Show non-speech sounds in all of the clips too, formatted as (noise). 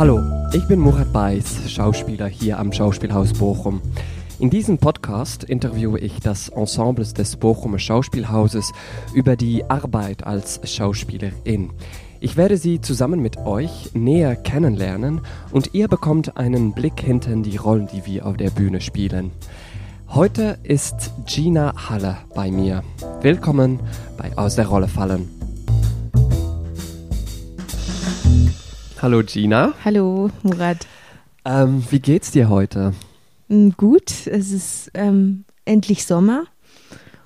Hallo, ich bin Murat Beiß, Schauspieler hier am Schauspielhaus Bochum. In diesem Podcast interviewe ich das Ensemble des Bochumer Schauspielhauses über die Arbeit als Schauspielerin. Ich werde sie zusammen mit euch näher kennenlernen und ihr bekommt einen Blick hinter die Rollen, die wir auf der Bühne spielen. Heute ist Gina Halle bei mir. Willkommen bei Aus der Rolle fallen. Hallo Gina. Hallo Murat. Ähm, wie geht's dir heute? Mm, Gut, es ist ähm, endlich Sommer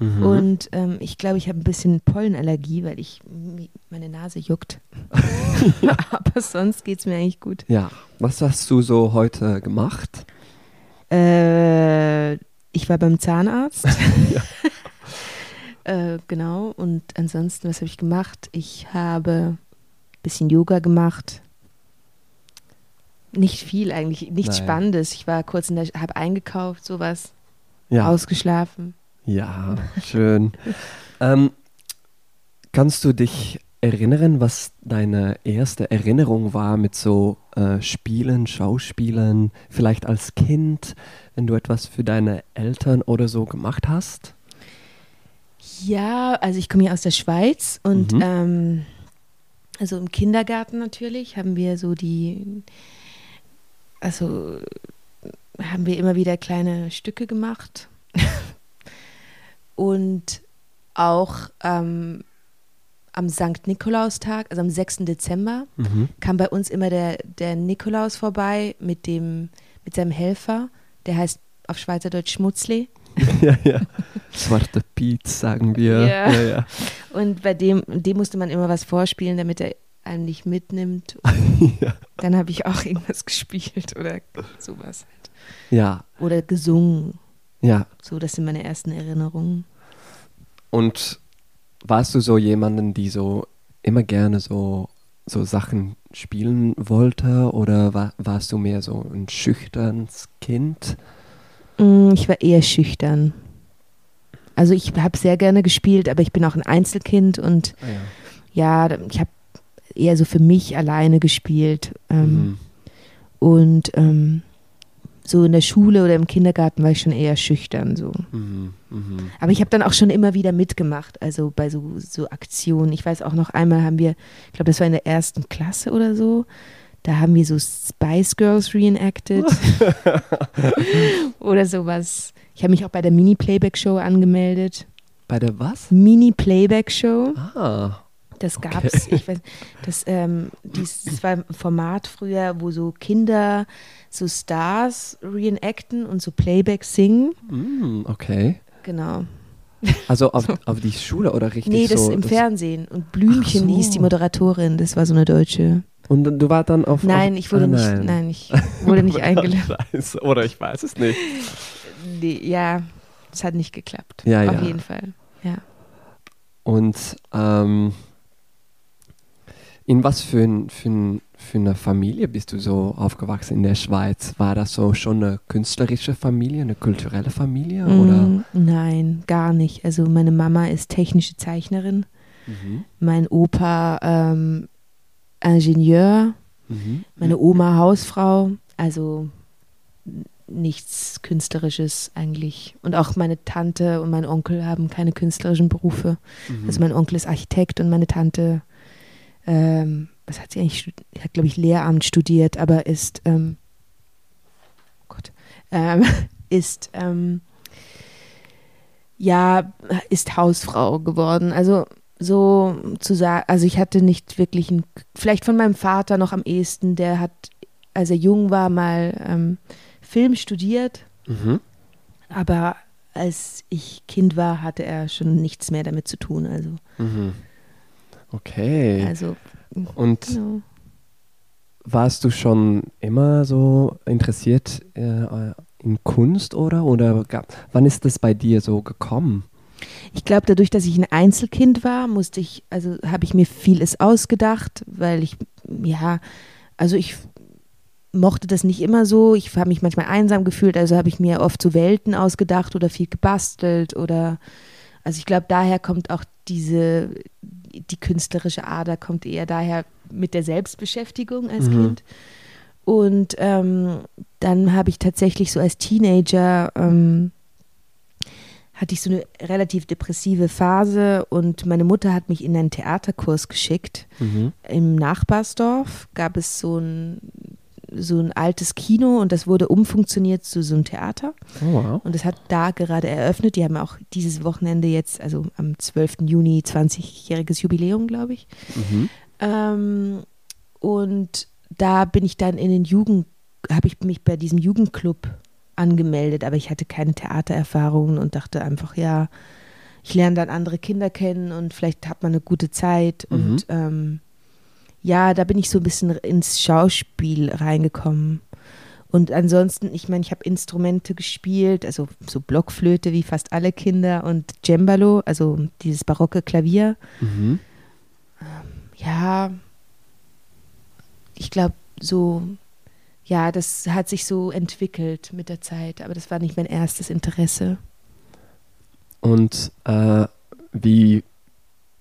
Mhm. und ähm, ich glaube, ich habe ein bisschen Pollenallergie, weil ich meine Nase juckt. (laughs) (laughs) Aber sonst geht es mir eigentlich gut. Ja, was hast du so heute gemacht? Äh, ich war beim Zahnarzt. (laughs) Äh, genau. Und ansonsten, was habe ich gemacht? Ich habe ein bisschen Yoga gemacht. Nicht viel eigentlich, nichts Nein. Spannendes. Ich war kurz in der, habe eingekauft, sowas, Ja, ausgeschlafen. ja, schön. ähm, kannst du dich erinnern, was deine erste Erinnerung war mit so äh, Spielen, Schauspielen, vielleicht als Kind, wenn du etwas für deine Eltern oder so gemacht hast? Ja, also ich komme ja aus der Schweiz und Mhm. ähm, also im Kindergarten natürlich haben wir so die, also haben wir immer wieder kleine Stücke gemacht (laughs) und auch ähm, am Sankt Nikolaustag, also am 6. Dezember, Mhm. kam bei uns immer der, der Nikolaus vorbei mit dem, mit seinem Helfer, der heißt auf Schweizerdeutsch Schmutzli. (laughs) ja, ja. Zwarte Piet, sagen wir. Ja. ja, ja. Und bei dem, dem musste man immer was vorspielen, damit er einen nicht mitnimmt. (laughs) ja. Dann habe ich auch irgendwas gespielt oder sowas halt. ja, Oder gesungen. ja. So, das sind meine ersten Erinnerungen. Und warst du so jemanden, die so immer gerne so, so Sachen spielen wollte oder war, warst du mehr so ein schüchternes Kind? Mm, Ich war eher schüchtern. Also ich habe sehr gerne gespielt, aber ich bin auch ein Einzelkind und Ah, ja. ja, ich habe eher so für mich alleine gespielt. Ähm, Mhm. Und ähm, so in der Schule oder im Kindergarten war ich schon eher schüchtern. So. Mhm. Mhm. Aber ich habe dann auch schon immer wieder mitgemacht, also bei so, so Aktionen. Ich weiß auch noch einmal haben wir, ich glaube, das war in der ersten Klasse oder so, da haben wir so Spice Girls reenacted (laughs) oder sowas. Ich habe mich auch bei der Mini-Playback-Show angemeldet. Bei der was? Mini-Playback-Show, Ah, das Okay. gab's. Ich weiß, das, ähm, dies, das war ein Format früher, wo so Kinder so Stars reenacten und so Playback singen. mm, okay. Genau. Also auf, (laughs) auf die Schule oder richtig Nee, das so? im Fernsehen. Und Blümchen so. hieß die Moderatorin. Das war so eine deutsche. Und du war dann auf. Nein, auf, ich wurde ah, nicht, nein. nein, ich wurde nicht (laughs) eingeladen. Oder ich weiß es nicht. Nee, ja, es hat nicht geklappt. Ja, Auf ja. jeden Fall. Ja. Und ähm, in was für, ein, für, ein, für eine Familie bist du so aufgewachsen in der Schweiz? War das so schon eine künstlerische Familie, eine kulturelle Familie? Oder? Mm, Nein, gar nicht. Also meine Mama ist technische Zeichnerin, Mhm. mein Opa ähm, Ingenieur, Mhm. meine Oma Hausfrau. Also nichts Künstlerisches eigentlich. Und auch meine Tante und mein Onkel haben keine künstlerischen Berufe. Mhm. Also mein Onkel ist Architekt und meine Tante, ähm, was hat sie eigentlich, stud- hat glaube ich Lehramt studiert, aber ist, ähm, oh Gott, ähm, (laughs) ist, ähm, ja, ist Hausfrau geworden. Also so zu sagen, also ich hatte nicht wirklich ein, vielleicht von meinem Vater noch am ehesten, der hat, als er jung war, mal ähm, Film studiert, Mhm. aber als ich Kind war, hatte er schon nichts mehr damit zu tun. Also, Mhm. Okay. also Und genau. warst du schon immer so interessiert äh, in Kunst oder? Oder gab, wann ist das bei dir so gekommen? Ich glaube, dadurch, dass ich ein Einzelkind war, musste ich, also habe ich mir vieles ausgedacht, weil ich, ja, also ich mochte das nicht immer so. Ich habe mich manchmal einsam gefühlt, also habe ich mir oft so Welten ausgedacht oder viel gebastelt oder, also ich glaube, daher kommt auch diese, die künstlerische Ader kommt eher daher mit der Selbstbeschäftigung als Mhm. Kind. Und ähm, dann habe ich tatsächlich so als Teenager ähm, hatte ich so eine relativ depressive Phase und meine Mutter hat mich in einen Theaterkurs geschickt. Mhm. Im Nachbarsdorf gab es so ein, so ein altes Kino und das wurde umfunktioniert zu so einem Theater. Oh, wow. Und das hat da gerade eröffnet. Die haben auch dieses Wochenende jetzt, also am 12. Juni, 20-jähriges Jubiläum, glaube ich. Mhm. Ähm, und da bin ich dann in den Jugend, habe ich mich bei diesem Jugendclub angemeldet, aber ich hatte keine Theatererfahrungen und dachte einfach, ja, ich lerne dann andere Kinder kennen und vielleicht hat man eine gute Zeit. Mhm. Und ähm, ja, da bin ich so ein bisschen ins Schauspiel reingekommen. Und ansonsten, ich meine, ich habe Instrumente gespielt, also so Blockflöte wie fast alle Kinder und Cembalo, also dieses barocke Klavier. Mhm. Ja, ich glaube, so, ja, das hat sich so entwickelt mit der Zeit, aber das war nicht mein erstes Interesse. Und äh, wie,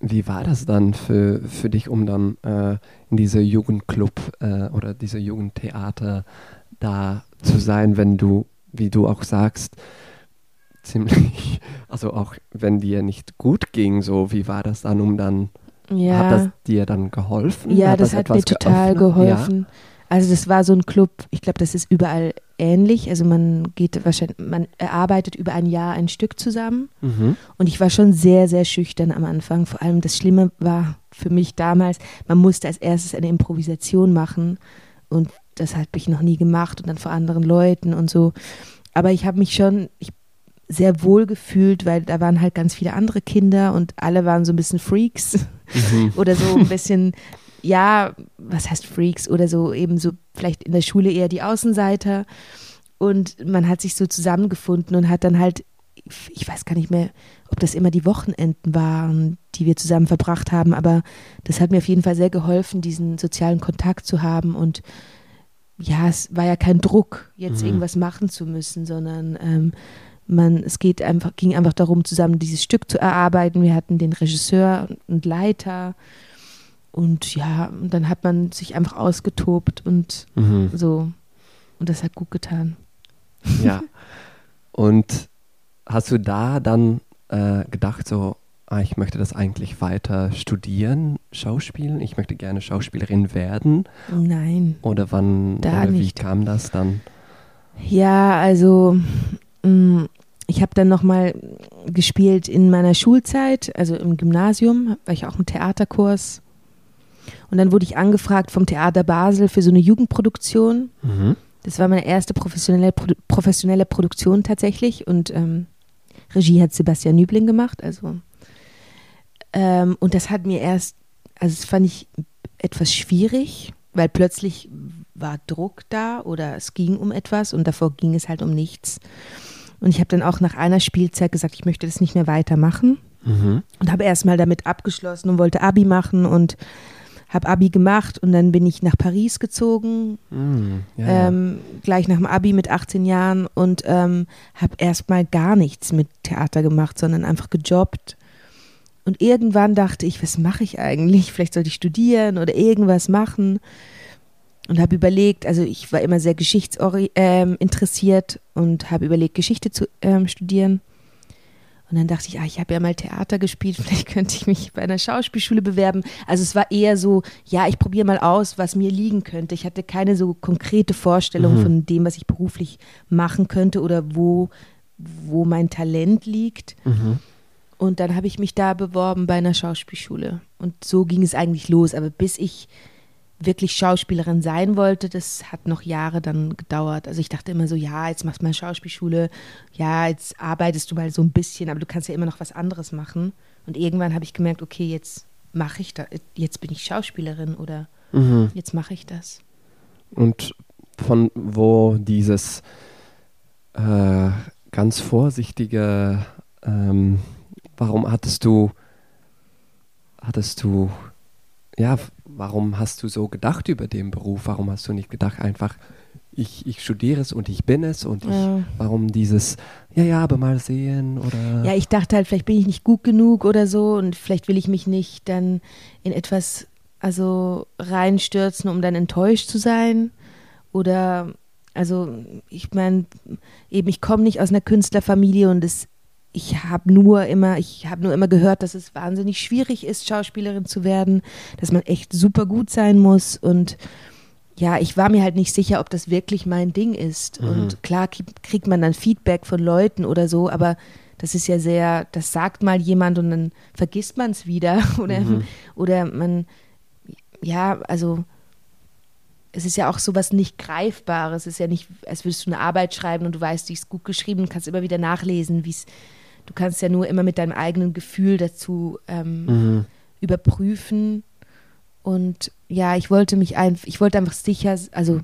wie war das dann für, für dich, um dann äh, in dieser Jugendclub äh, oder dieser Jugendtheater da zu sein, wenn du, wie du auch sagst, ziemlich, (laughs) also auch wenn dir nicht gut ging, so wie war das dann, um dann, Ja, hat das dir dann geholfen? ja das hat mir total geöffnet? geholfen. Also das war so ein Club, ich glaube, das ist überall ähnlich. Also man geht wahrscheinlich, man erarbeitet über ein Jahr ein Stück zusammen. Mhm. Und ich war schon sehr, sehr schüchtern am Anfang. Vor allem das Schlimme war für mich damals, man musste als erstes eine Improvisation machen. Und das habe ich noch nie gemacht und dann vor anderen Leuten und so. Aber ich habe mich schon sehr wohl gefühlt, weil da waren halt ganz viele andere Kinder und alle waren so ein bisschen Freaks Mhm. (laughs) oder so ein bisschen, (laughs) ja, was heißt Freaks oder so eben so vielleicht in der Schule eher die Außenseiter. Und man hat sich so zusammengefunden und hat dann halt, ich weiß gar nicht mehr, ob das immer die Wochenenden waren, die wir zusammen verbracht haben, aber das hat mir auf jeden Fall sehr geholfen, diesen sozialen Kontakt zu haben und ja, es war ja kein Druck, jetzt Mhm. irgendwas machen zu müssen, sondern ähm, man, es geht einfach, ging einfach darum, zusammen dieses Stück zu erarbeiten. Wir hatten den Regisseur und Leiter und ja, und dann hat man sich einfach ausgetobt und Mhm. so. Und das hat gut getan. Ja. (laughs) Und hast du da dann äh, gedacht, so, ah, ich möchte das eigentlich weiter studieren, Schauspielen? Ich möchte gerne Schauspielerin werden? Nein. Oder wann, oder wie nicht. kam das dann? Ja, also mh, ich habe dann nochmal gespielt in meiner Schulzeit, also im Gymnasium, war ich auch im Theaterkurs. Und dann wurde ich angefragt vom Theater Basel für so eine Jugendproduktion. Mhm. Das war meine erste professionelle, professionelle Produktion tatsächlich und ähm, Regie hat Sebastian Nübling gemacht. Also ähm, und das hat mir erst, also das fand ich etwas schwierig, weil plötzlich war Druck da oder es ging um etwas und davor ging es halt um nichts. Und ich habe dann auch nach einer Spielzeit gesagt, ich möchte das nicht mehr weitermachen Mhm. und habe erstmal damit abgeschlossen und wollte Abi machen und habe Abi gemacht und dann bin ich nach Paris gezogen. Ja, ja. ähm, gleich nach dem Abi mit 18 Jahren und ähm, habe erstmal gar nichts mit Theater gemacht, sondern einfach gejobbt. Und irgendwann dachte ich, was mache ich eigentlich? Vielleicht sollte ich studieren oder irgendwas machen. Und habe überlegt, also ich war immer sehr geschichtsinteressiert ähm, interessiert und habe überlegt, Geschichte zu ähm, studieren. Und dann dachte ich, ah, ich habe ja mal Theater gespielt, (laughs) vielleicht könnte ich mich bei einer Schauspielschule bewerben. Also es war eher so, ja, ich probiere mal aus, was mir liegen könnte. Ich hatte keine so konkrete Vorstellung Mhm. von dem, was ich beruflich machen könnte oder wo, wo mein Talent liegt. Mhm. Und dann habe ich mich da beworben bei einer Schauspielschule. Und so ging es eigentlich los. Aber bis ich wirklich Schauspielerin sein wollte, das hat noch Jahre dann gedauert. Also ich dachte immer so, ja, jetzt machst du mal Schauspielschule, ja, jetzt arbeitest du mal so ein bisschen, aber du kannst ja immer noch was anderes machen. Und irgendwann habe ich gemerkt, okay, jetzt mache ich da, jetzt bin ich Schauspielerin oder Mhm. jetzt mache ich das. Und von wo dieses äh, ganz vorsichtige, ähm, warum hattest du, hattest du, ja, warum hast du so gedacht über den Beruf? Warum hast du nicht gedacht einfach, ich, ich studiere es und ich bin es und ich, Ja. warum dieses, ja, ja, aber mal sehen oder, Ja, ich dachte halt, vielleicht bin ich nicht gut genug oder so und vielleicht will ich mich nicht dann in etwas also reinstürzen, um dann enttäuscht zu sein. Oder, also ich meine, eben, ich komme nicht aus einer Künstlerfamilie und es, ich habe nur immer, ich habe nur immer gehört, dass es wahnsinnig schwierig ist, Schauspielerin zu werden, dass man echt super gut sein muss und ja, ich war mir halt nicht sicher, ob das wirklich mein Ding ist. Mhm. Und klar kriegt man dann Feedback von Leuten oder so, aber das ist ja sehr, das sagt mal jemand und dann vergisst man es wieder. (laughs) Oder, mhm. oder man, ja, also es ist ja auch so was nicht Greifbares. Es ist ja nicht, als würdest du eine Arbeit schreiben und du weißt, die ist gut geschrieben und kannst immer wieder nachlesen, wie es, du kannst ja nur immer mit deinem eigenen Gefühl dazu ähm, mhm. überprüfen. Und ja, ich wollte mich einfach, ich wollte einfach sicher, also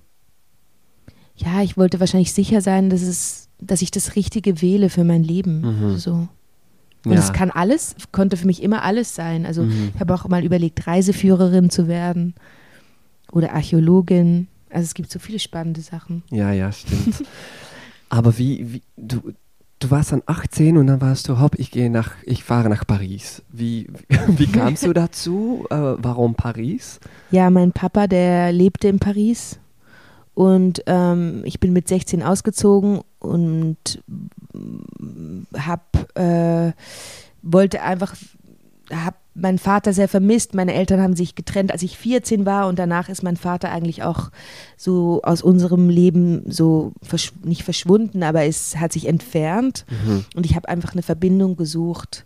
ja, ich wollte wahrscheinlich sicher sein, dass es, dass ich das Richtige wähle für mein Leben. Mhm. So. Und es kann alles, konnte für mich immer alles sein. Also mhm. ich habe auch mal überlegt, Reiseführerin zu werden oder Archäologin. Also es gibt so viele spannende Sachen. Ja, ja, stimmt. (laughs) Aber wie, wie du, du warst dann 18 und dann warst du, hopp, ich gehe nach, ich fahre nach Paris. Wie, (laughs) wie, kamst du dazu? Äh, warum Paris? Ja, mein Papa, der lebte in Paris und ähm, ich bin mit 16 ausgezogen und hab, äh, wollte einfach, habe meinen Vater sehr vermisst. Meine Eltern haben sich getrennt, als ich 14 war und danach ist mein Vater eigentlich auch so aus unserem Leben so versch nicht verschwunden, aber es hat sich entfernt mhm. und ich habe einfach eine Verbindung gesucht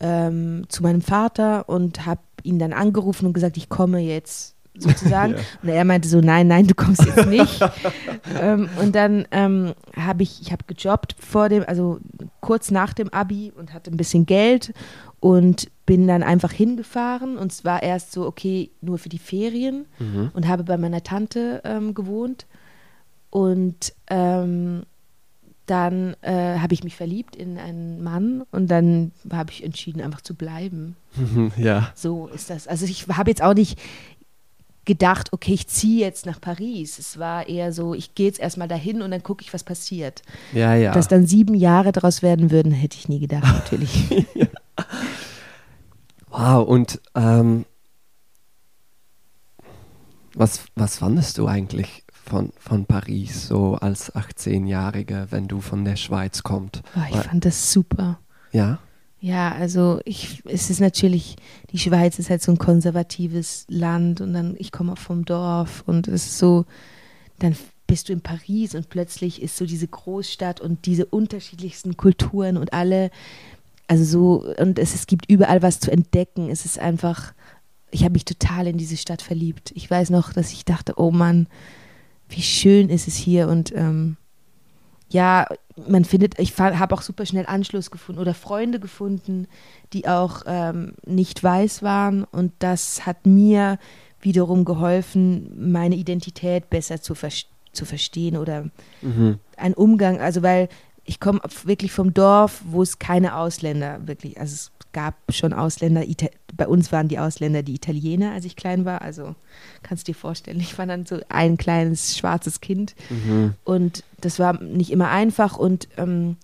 ähm, zu meinem Vater und habe ihn dann angerufen und gesagt, ich komme jetzt sozusagen. (laughs) ja. Und er meinte so, nein, nein, du kommst jetzt nicht. (laughs) ähm, und dann ähm, habe ich, ich habe gejobbt vor dem, also kurz nach dem Abi und hatte ein bisschen Geld und bin dann einfach hingefahren und es war erst so, okay, nur für die Ferien mhm. und habe bei meiner Tante ähm, gewohnt und ähm, dann äh, habe ich mich verliebt in einen Mann und dann habe ich entschieden, einfach zu bleiben. (laughs) ja. So ist das. Also ich habe jetzt auch nicht gedacht, okay, ich ziehe jetzt nach Paris. Es war eher so, ich gehe jetzt erstmal dahin und dann gucke ich, was passiert. Ja, ja. Dass dann sieben Jahre daraus werden würden, hätte ich nie gedacht, (laughs) natürlich. ja. Wow, und ähm, was, was fandest du eigentlich von, von Paris so als 18-Jährige, wenn du von der Schweiz kommst? Oh, ich fand das super. Ja? Ja, also ich, es ist natürlich, die Schweiz ist halt so ein konservatives Land und dann, ich komme auch vom Dorf und es ist so, dann bist du in Paris und plötzlich ist so diese Großstadt und diese unterschiedlichsten Kulturen und alle also so, und es, es gibt überall was zu entdecken. Es ist einfach, ich habe mich total in diese Stadt verliebt. Ich weiß noch, dass ich dachte, oh Mann, wie schön ist es hier. Und ähm, ja, man findet, ich habe auch super schnell Anschluss gefunden oder Freunde gefunden, die auch ähm, nicht weiß waren. Und das hat mir wiederum geholfen, meine Identität besser zu, ver zu verstehen oder mhm. einen Umgang. Also, weil ich komme wirklich vom Dorf, wo es keine Ausländer wirklich, also es gab schon Ausländer, Ita bei uns waren die Ausländer die Italiener, als ich klein war, also kannst du dir vorstellen, ich war dann so ein kleines schwarzes Kind mhm. und das war nicht immer einfach und ähm,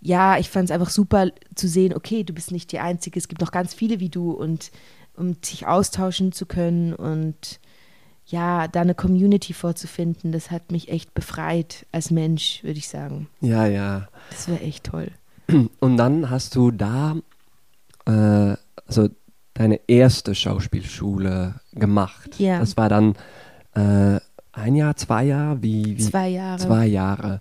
ja, ich fand es einfach super zu sehen, okay, du bist nicht die Einzige, es gibt noch ganz viele wie du und um sich austauschen zu können und ja, da eine Community vorzufinden, das hat mich echt befreit als Mensch, würde ich sagen. Ja, ja. Das wäre echt toll. (clears throat) Und dann hast du da äh, also deine erste Schauspielschule gemacht. Ja. Das war dann äh, ein Jahr, zwei Jahre? Wie, wie? Zwei Jahre. Zwei Jahre.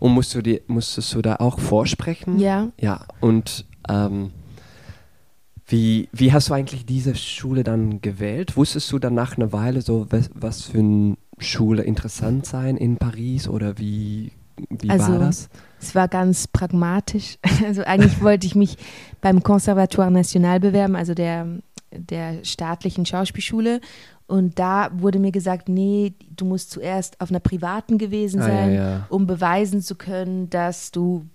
Und musst du dir, musstest du da auch vorsprechen? Ja. Ja, und ähm, wie, wie hast du eigentlich diese Schule dann gewählt? Wusstest du dann nach einer Weile so, was, was für eine Schule interessant sein in Paris oder wie, wie also, war das? Es war ganz pragmatisch. (laughs) Also eigentlich wollte ich mich beim Conservatoire National bewerben, also der, der staatlichen Schauspielschule. Und da wurde mir gesagt, nee, du musst zuerst auf einer privaten gewesen sein, ah, ja, ja. um beweisen zu können, dass du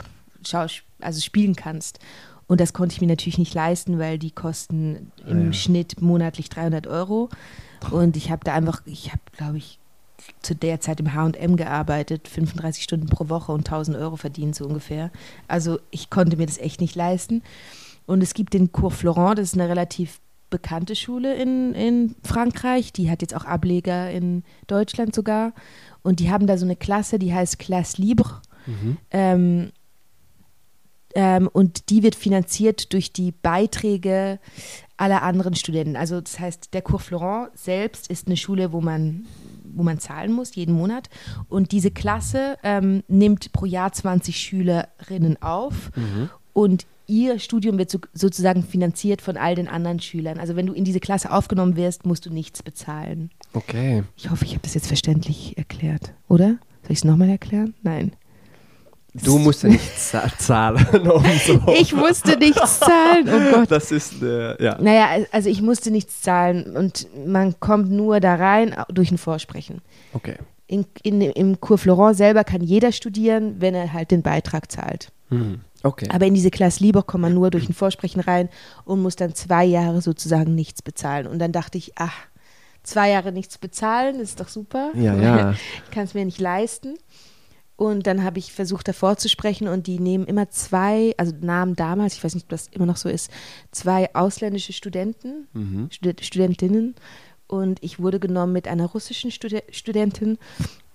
Schaus also spielen kannst. Und das konnte ich mir natürlich nicht leisten, weil die kosten im ja. Schnitt monatlich 300 Euro. Und ich habe da einfach, ich habe, glaube ich, zu der Zeit im H&M gearbeitet, 35 Stunden pro Woche und 1000 Euro verdient so ungefähr. Also ich konnte mir das echt nicht leisten. Und es gibt den Cours Florent, das ist eine relativ bekannte Schule in, in Frankreich. Die hat jetzt auch Ableger in Deutschland sogar. Und die haben da so eine Klasse, die heißt Classe Libre. Mhm. Ähm, ähm, und die wird finanziert durch die Beiträge aller anderen Studenten. Also das heißt, der Cours Florent selbst ist eine Schule, wo man, wo man zahlen muss, jeden Monat. Und diese Klasse ähm, nimmt pro Jahr 20 Schülerinnen auf. Mhm. Und ihr Studium wird so, sozusagen finanziert von all den anderen Schülern. Also wenn du in diese Klasse aufgenommen wirst, musst du nichts bezahlen. Okay. Ich hoffe, ich habe das jetzt verständlich erklärt, oder? Soll ich es nochmal erklären? Nein. Du musst ja nichts za- (laughs) zahlen. So. Ich musste nichts zahlen. Oh Gott. Das ist, äh, ja. Naja, also ich musste nichts zahlen und man kommt nur da rein durch ein Vorsprechen. Okay. In, in, Im Cours Florent selber kann jeder studieren, wenn er halt den Beitrag zahlt. Mhm. Okay. Aber in diese Klasse Libre kommt man nur durch ein Vorsprechen rein und muss dann zwei Jahre sozusagen nichts bezahlen. Und dann dachte ich, ach, zwei Jahre nichts bezahlen, das ist doch super. Ja, ja. (laughs) Ich kann es mir nicht leisten. Und dann habe ich versucht, davor zu sprechen und die nehmen immer zwei, also nahmen damals, ich weiß nicht, ob das immer noch so ist, zwei ausländische Studenten, Mhm. Stud Studentinnen. Und ich wurde genommen mit einer russischen Studi Studentin.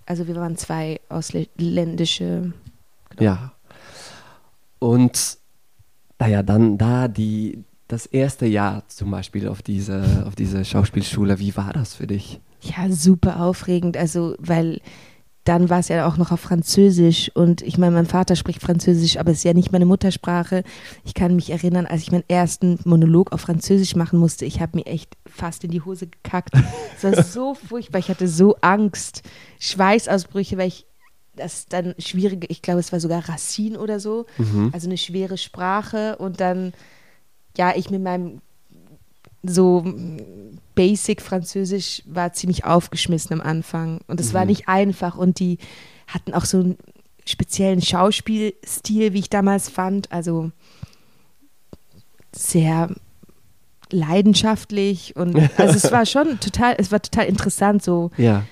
Also wir waren zwei ausländische. Ja. Und naja, dann da die, das erste Jahr zum Beispiel auf diese, auf diese Schauspielschule, wie war das für dich? Ja, super aufregend. Also, weil dann war es ja auch noch auf Französisch und ich meine, mein Vater spricht Französisch, aber es ist ja nicht meine Muttersprache. Ich kann mich erinnern, als ich meinen ersten Monolog auf Französisch machen musste, ich habe mir echt fast in die Hose gekackt. Es war (laughs) so furchtbar, ich hatte so Angst, Schweißausbrüche, weil ich das dann schwierige, ich glaube, es war sogar Racine oder so, Mhm. also eine schwere Sprache und dann, ja, ich mit meinem so Basic Französisch war ziemlich aufgeschmissen am Anfang und es war Mhm. nicht einfach und die hatten auch so einen speziellen Schauspielstil, wie ich damals fand, also sehr leidenschaftlich und (laughs) also es war schon total, es war total interessant, so Ja.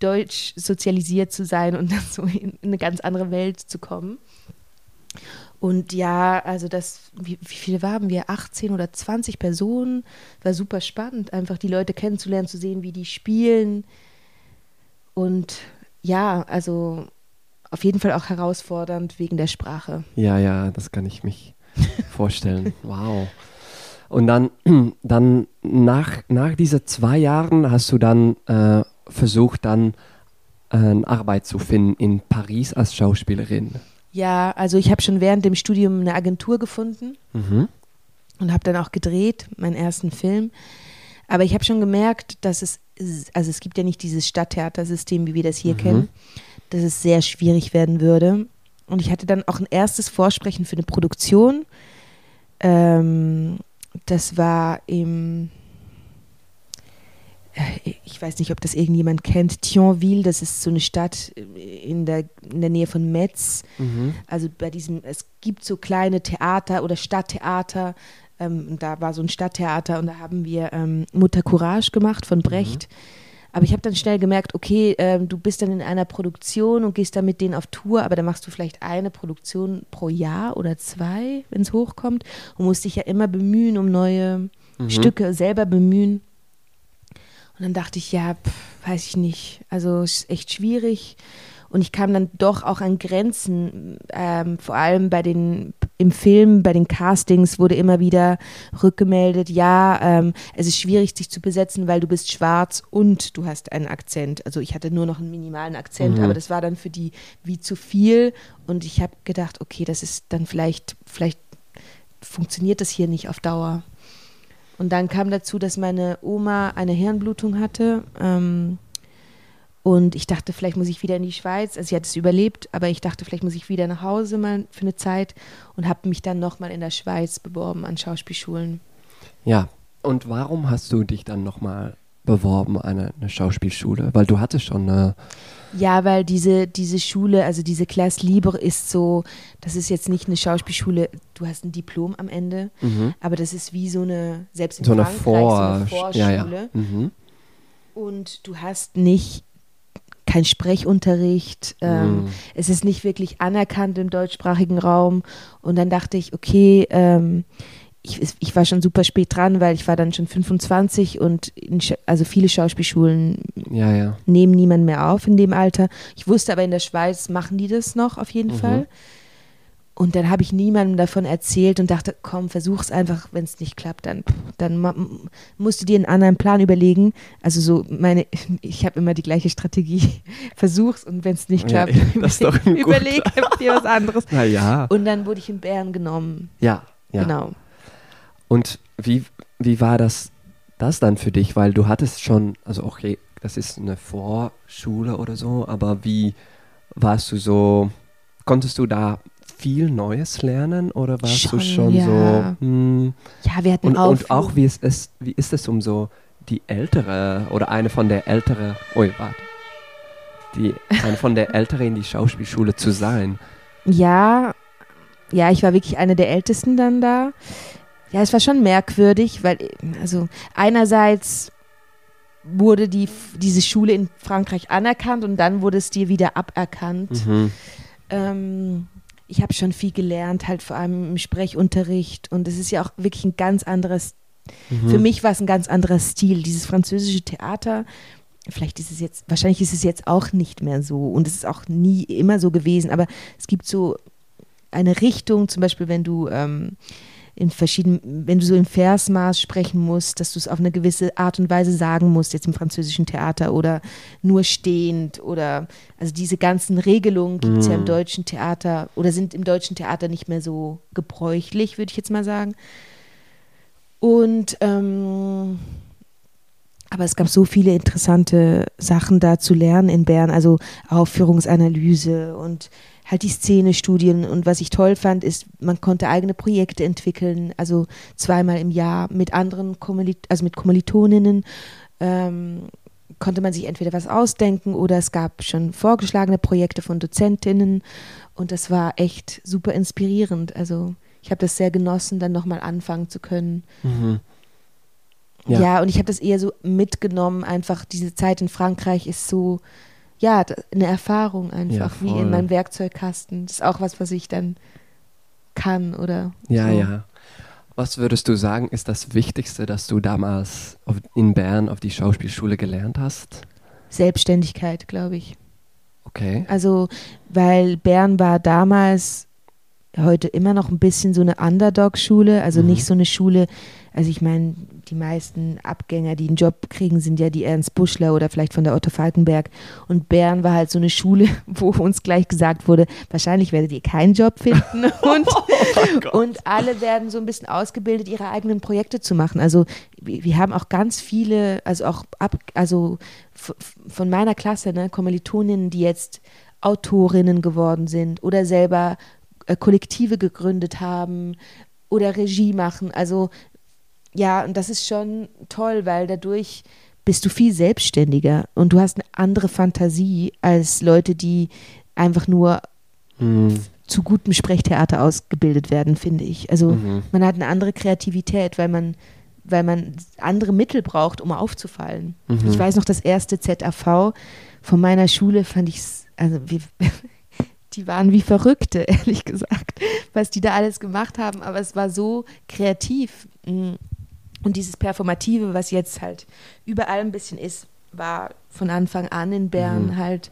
deutsch sozialisiert zu sein und (laughs) dann so in eine ganz andere Welt zu kommen. Und ja, also das, wie, wie viele waren wir? 18 oder 20 Personen. War super spannend, einfach die Leute kennenzulernen, zu sehen, wie die spielen. Und ja, also auf jeden Fall auch herausfordernd wegen der Sprache. Ja, ja, das kann ich mich (laughs) vorstellen. Wow. Und dann, (clears throat) dann nach, nach diesen zwei Jahren hast du dann äh, versucht, dann äh, eine Arbeit zu finden in Paris als Schauspielerin. Ja, also ich habe schon während dem Studium eine Agentur gefunden. Mhm. und habe dann auch gedreht, meinen ersten Film. Aber ich habe schon gemerkt, dass es, also es gibt ja nicht dieses Stadttheatersystem, wie wir das hier Mhm. kennen, dass es sehr schwierig werden würde. Und ich hatte dann auch ein erstes Vorsprechen für eine Produktion. Ähm, das war im, ich weiß nicht, ob das irgendjemand kennt, Thionville, das ist so eine Stadt in der, in der Nähe von Metz. Mhm. Also bei diesem, es gibt so kleine Theater oder Stadttheater. Ähm, da war so ein Stadttheater und da haben wir ähm, Mutter Courage gemacht von Brecht. Aber ich habe dann schnell gemerkt, okay, ähm, du bist dann in einer Produktion und gehst dann mit denen auf Tour, aber dann machst du vielleicht eine Produktion pro Jahr oder zwei, wenn es hochkommt. Und musst dich ja immer bemühen um neue Mhm. Stücke, selber bemühen. Und dann dachte ich, ja, pf, weiß ich nicht. Also es ist echt schwierig. Und ich kam dann doch auch an Grenzen, ähm, vor allem bei den im Film, bei den Castings wurde immer wieder rückgemeldet, ja, ähm, es ist schwierig, dich zu besetzen, weil du bist schwarz und du hast einen Akzent. Also ich hatte nur noch einen minimalen Akzent, Mhm. aber das war dann für die wie zu viel. Und ich habe gedacht, okay, das ist dann vielleicht, vielleicht funktioniert das hier nicht auf Dauer. Und dann kam dazu, dass meine Oma eine Hirnblutung hatte. Ähm, und ich dachte, vielleicht muss ich wieder in die Schweiz. Also sie hat es überlebt, aber ich dachte, vielleicht muss ich wieder nach Hause mal für eine Zeit und habe mich dann nochmal in der Schweiz beworben an Schauspielschulen. Ja. Und warum hast du dich dann nochmal beworben eine, eine Schauspielschule? Weil du hattest schon eine. Ja, weil diese, diese Schule, also diese Classe Libre ist so, das ist jetzt nicht eine Schauspielschule, du hast ein Diplom am Ende, Mhm. aber das ist wie so eine, selbst in So eine, Frankreich, Vor so eine Vorschule. ja, ja. Mhm. Und du hast nicht kein Sprechunterricht. Ähm, Mhm. Es ist nicht wirklich anerkannt im deutschsprachigen Raum. Und dann dachte ich, okay, ähm, ich, ich war schon super spät dran, weil ich war dann schon 25 und in, also viele Schauspielschulen Ja, ja. nehmen niemanden mehr auf in dem Alter. Ich wusste aber in der Schweiz machen die das noch auf jeden Mhm. Fall. Und dann habe ich niemandem davon erzählt und dachte, komm, versuch's einfach, wenn es nicht klappt, dann, dann musst du dir einen anderen Plan überlegen. Also so meine, (laughs) ich habe immer die gleiche Strategie. (laughs) Versuch's und wenn es nicht Ja, klappt, (laughs) gut. überleg dir was anderes. Na ja. Und dann wurde ich in Bern genommen. Ja, ja. Genau. Und wie, wie war das, das dann für dich? Weil du hattest schon, also okay, das ist eine Vorschule oder so, aber wie warst du so, konntest du da viel Neues lernen oder warst du Schon, schon ja. so, hm, Ja, wir hatten und, auch, und auch wie ist es, wie ist es um so die ältere oder eine von der ältere, ui, warte, die, eine von der ältere in die Schauspielschule zu sein? Ja, ja, ich war wirklich eine der Ältesten dann da. Ja, es war schon merkwürdig, weil, also einerseits wurde die, diese Schule in Frankreich anerkannt und dann wurde es dir wieder aberkannt. Mhm. Ähm, ich habe schon viel gelernt, halt vor allem im Sprechunterricht und es ist ja auch wirklich ein ganz anderes, Mhm. für mich war es ein ganz anderer Stil, dieses französische Theater. Vielleicht ist es jetzt, wahrscheinlich ist es jetzt auch nicht mehr so und es ist auch nie immer so gewesen, aber es gibt so eine Richtung, zum Beispiel wenn du ähm, in verschiedenen, wenn du so im Versmaß sprechen musst, dass du es auf eine gewisse Art und Weise sagen musst, jetzt im französischen Theater oder nur stehend oder also diese ganzen Regelungen gibt es ja im Mhm. deutschen Theater oder sind im deutschen Theater nicht mehr so gebräuchlich, würde ich jetzt mal sagen. Und ähm, aber es gab so viele interessante Sachen da zu lernen in Bern, also Aufführungsanalyse und halt die Szenestudien. Und was ich toll fand, ist, man konnte eigene Projekte entwickeln, also zweimal im Jahr mit anderen, Kommili also mit Kommilitoninnen. Ähm, konnte man sich entweder was ausdenken oder es gab schon vorgeschlagene Projekte von Dozentinnen und das war echt super inspirierend. Also ich habe das sehr genossen, dann nochmal anfangen zu können. Mhm. Ja, Ja. und ich habe das eher so mitgenommen, einfach diese Zeit in Frankreich ist so, ja, eine Erfahrung einfach, Ja, wie in meinem Werkzeugkasten. Das ist auch was, was ich dann kann oder Ja, so. ja. Was würdest du sagen, ist das Wichtigste, das du damals auf, in Bern auf die Schauspielschule gelernt hast? Selbstständigkeit, glaube ich. Okay. Also, weil Bern war damals, heute immer noch ein bisschen so eine Underdog-Schule, also Mhm. nicht so eine Schule, also ich meine, die meisten Abgänger, die einen Job kriegen, sind ja die Ernst Buschler oder vielleicht von der Otto Falkenberg. Und Bern war halt so eine Schule, (laughs) wo uns gleich gesagt wurde, wahrscheinlich werdet ihr keinen Job finden (laughs) und, und alle werden so ein bisschen ausgebildet, ihre eigenen Projekte zu machen. Also wir, haben auch ganz viele, also auch ab, also von meiner Klasse, ne, Kommilitoninnen, die jetzt Autorinnen geworden sind oder selber äh, Kollektive gegründet haben oder Regie machen. Also ja, und das ist schon toll, weil dadurch bist du viel selbstständiger und du hast eine andere Fantasie als Leute, die einfach nur Mhm. zu gutem Sprechtheater ausgebildet werden, finde ich. Also Mhm. man hat eine andere Kreativität, weil man, weil man andere Mittel braucht, um aufzufallen. Mhm. Ich weiß noch, das erste ZAV von meiner Schule fand ich, also wir, (laughs) die waren wie Verrückte, (laughs) ehrlich gesagt, was die da alles gemacht haben, aber es war so kreativ. Und dieses Performative, was jetzt halt überall ein bisschen ist, war von Anfang an in Bern Mhm. halt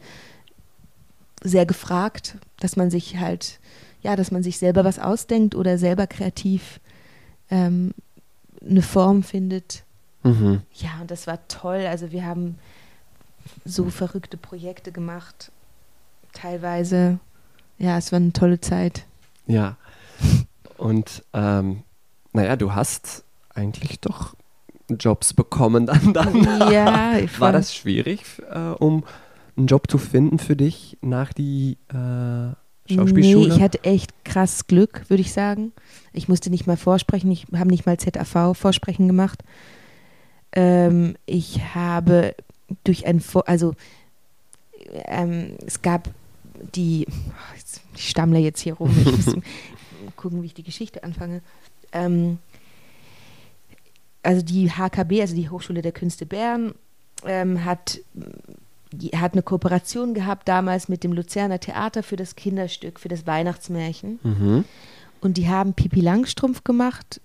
sehr gefragt, dass man sich halt, ja, dass man sich selber was ausdenkt oder selber kreativ ähm, eine Form findet. Mhm. Ja, und das war toll. Also wir haben so verrückte Projekte gemacht. Teilweise, ja, es war eine tolle Zeit. Ja. Und ähm, naja, du hast eigentlich doch Jobs bekommen dann. dann. Ja, (laughs) ich War das schwierig, äh, um einen Job zu finden für dich nach die äh, Schauspielschule? Nee, ich hatte echt krass Glück, würde ich sagen. Ich musste nicht mal vorsprechen, ich habe nicht mal ZAV-Vorsprechen gemacht. Ähm, ich habe durch ein, Vor also ähm, es gab die, oh, ich stammle jetzt hier rum, ich muss (laughs) gucken, wie ich die Geschichte anfange. Ähm, also die HKB, also die Hochschule der Künste Bern, ähm, hat, die hat eine Kooperation gehabt damals mit dem Luzerner Theater für das Kinderstück, für das Weihnachtsmärchen. mhm. Und die haben Pipi Langstrumpf gemacht,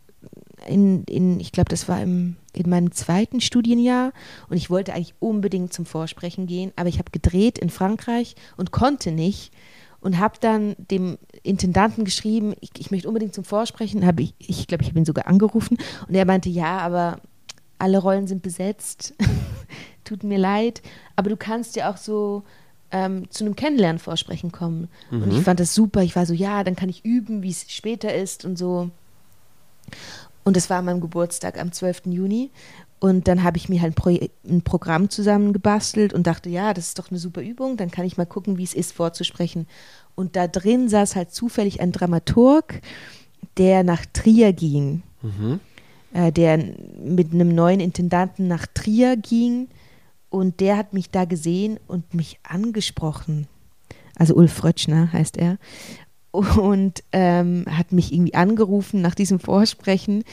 in, in ich glaube, das war im, in meinem zweiten Studienjahr und ich wollte eigentlich unbedingt zum Vorsprechen gehen, aber ich habe gedreht in Frankreich und konnte nicht und habe dann dem Intendanten geschrieben, ich, ich möchte unbedingt zum Vorsprechen, habe ich, ich glaube, ich habe ihn sogar angerufen und er meinte, ja, aber alle Rollen sind besetzt, (laughs) tut mir leid, aber du kannst ja auch so ähm, zu einem Kennenlernen vorsprechen kommen. Mhm. Und ich fand das super, ich war so, ja, dann kann ich üben, wie es später ist und so. Und das war an meinem Geburtstag am 12. Juni. Und dann habe ich mir halt ein, Pro ein Programm zusammengebastelt und dachte, ja, das ist doch eine super Übung, dann kann ich mal gucken, wie es ist, vorzusprechen. Und da drin saß halt zufällig ein Dramaturg, der nach Trier ging, mhm. äh, der mit einem neuen Intendanten nach Trier ging und der hat mich da gesehen und mich angesprochen. Also Ulf Rötschner heißt er. Und ähm, hat mich irgendwie angerufen nach diesem Vorsprechen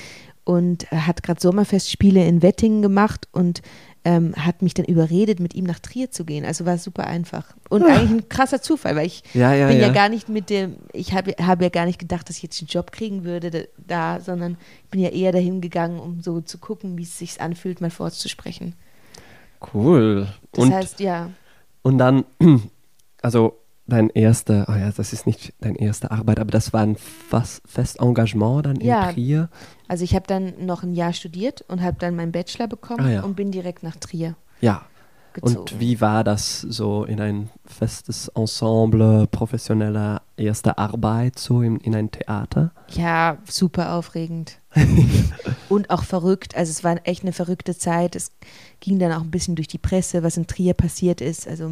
und hat gerade Sommerfestspiele in Wettingen gemacht und ähm, hat mich dann überredet, mit ihm nach Trier zu gehen. Also war es super einfach. Und ja. eigentlich ein krasser Zufall, weil ich ja, ja, bin ja. gar nicht mit dem, ich habe hab ja gar nicht gedacht, dass ich jetzt einen Job kriegen würde da, sondern bin ja eher dahin gegangen, um so zu gucken, wie es sich anfühlt, mal vorzusprechen. Cool. Das und, heißt, ja. Und dann, (clears throat) also dein erster, oh ja, das ist nicht deine erste Arbeit, aber das war ein fast Festengagement dann in ja, Trier. Also ich habe dann noch ein Jahr studiert und habe dann meinen Bachelor bekommen ah, ja. und bin direkt nach Trier. Ja. Gezogen. Und wie war das so in ein festes Ensemble, professioneller erste Arbeit, so in, in ein Theater? Ja, super aufregend. (laughs) und auch verrückt. Also es war echt eine verrückte Zeit. Es ging dann auch ein bisschen durch die Presse, was in Trier passiert ist. Also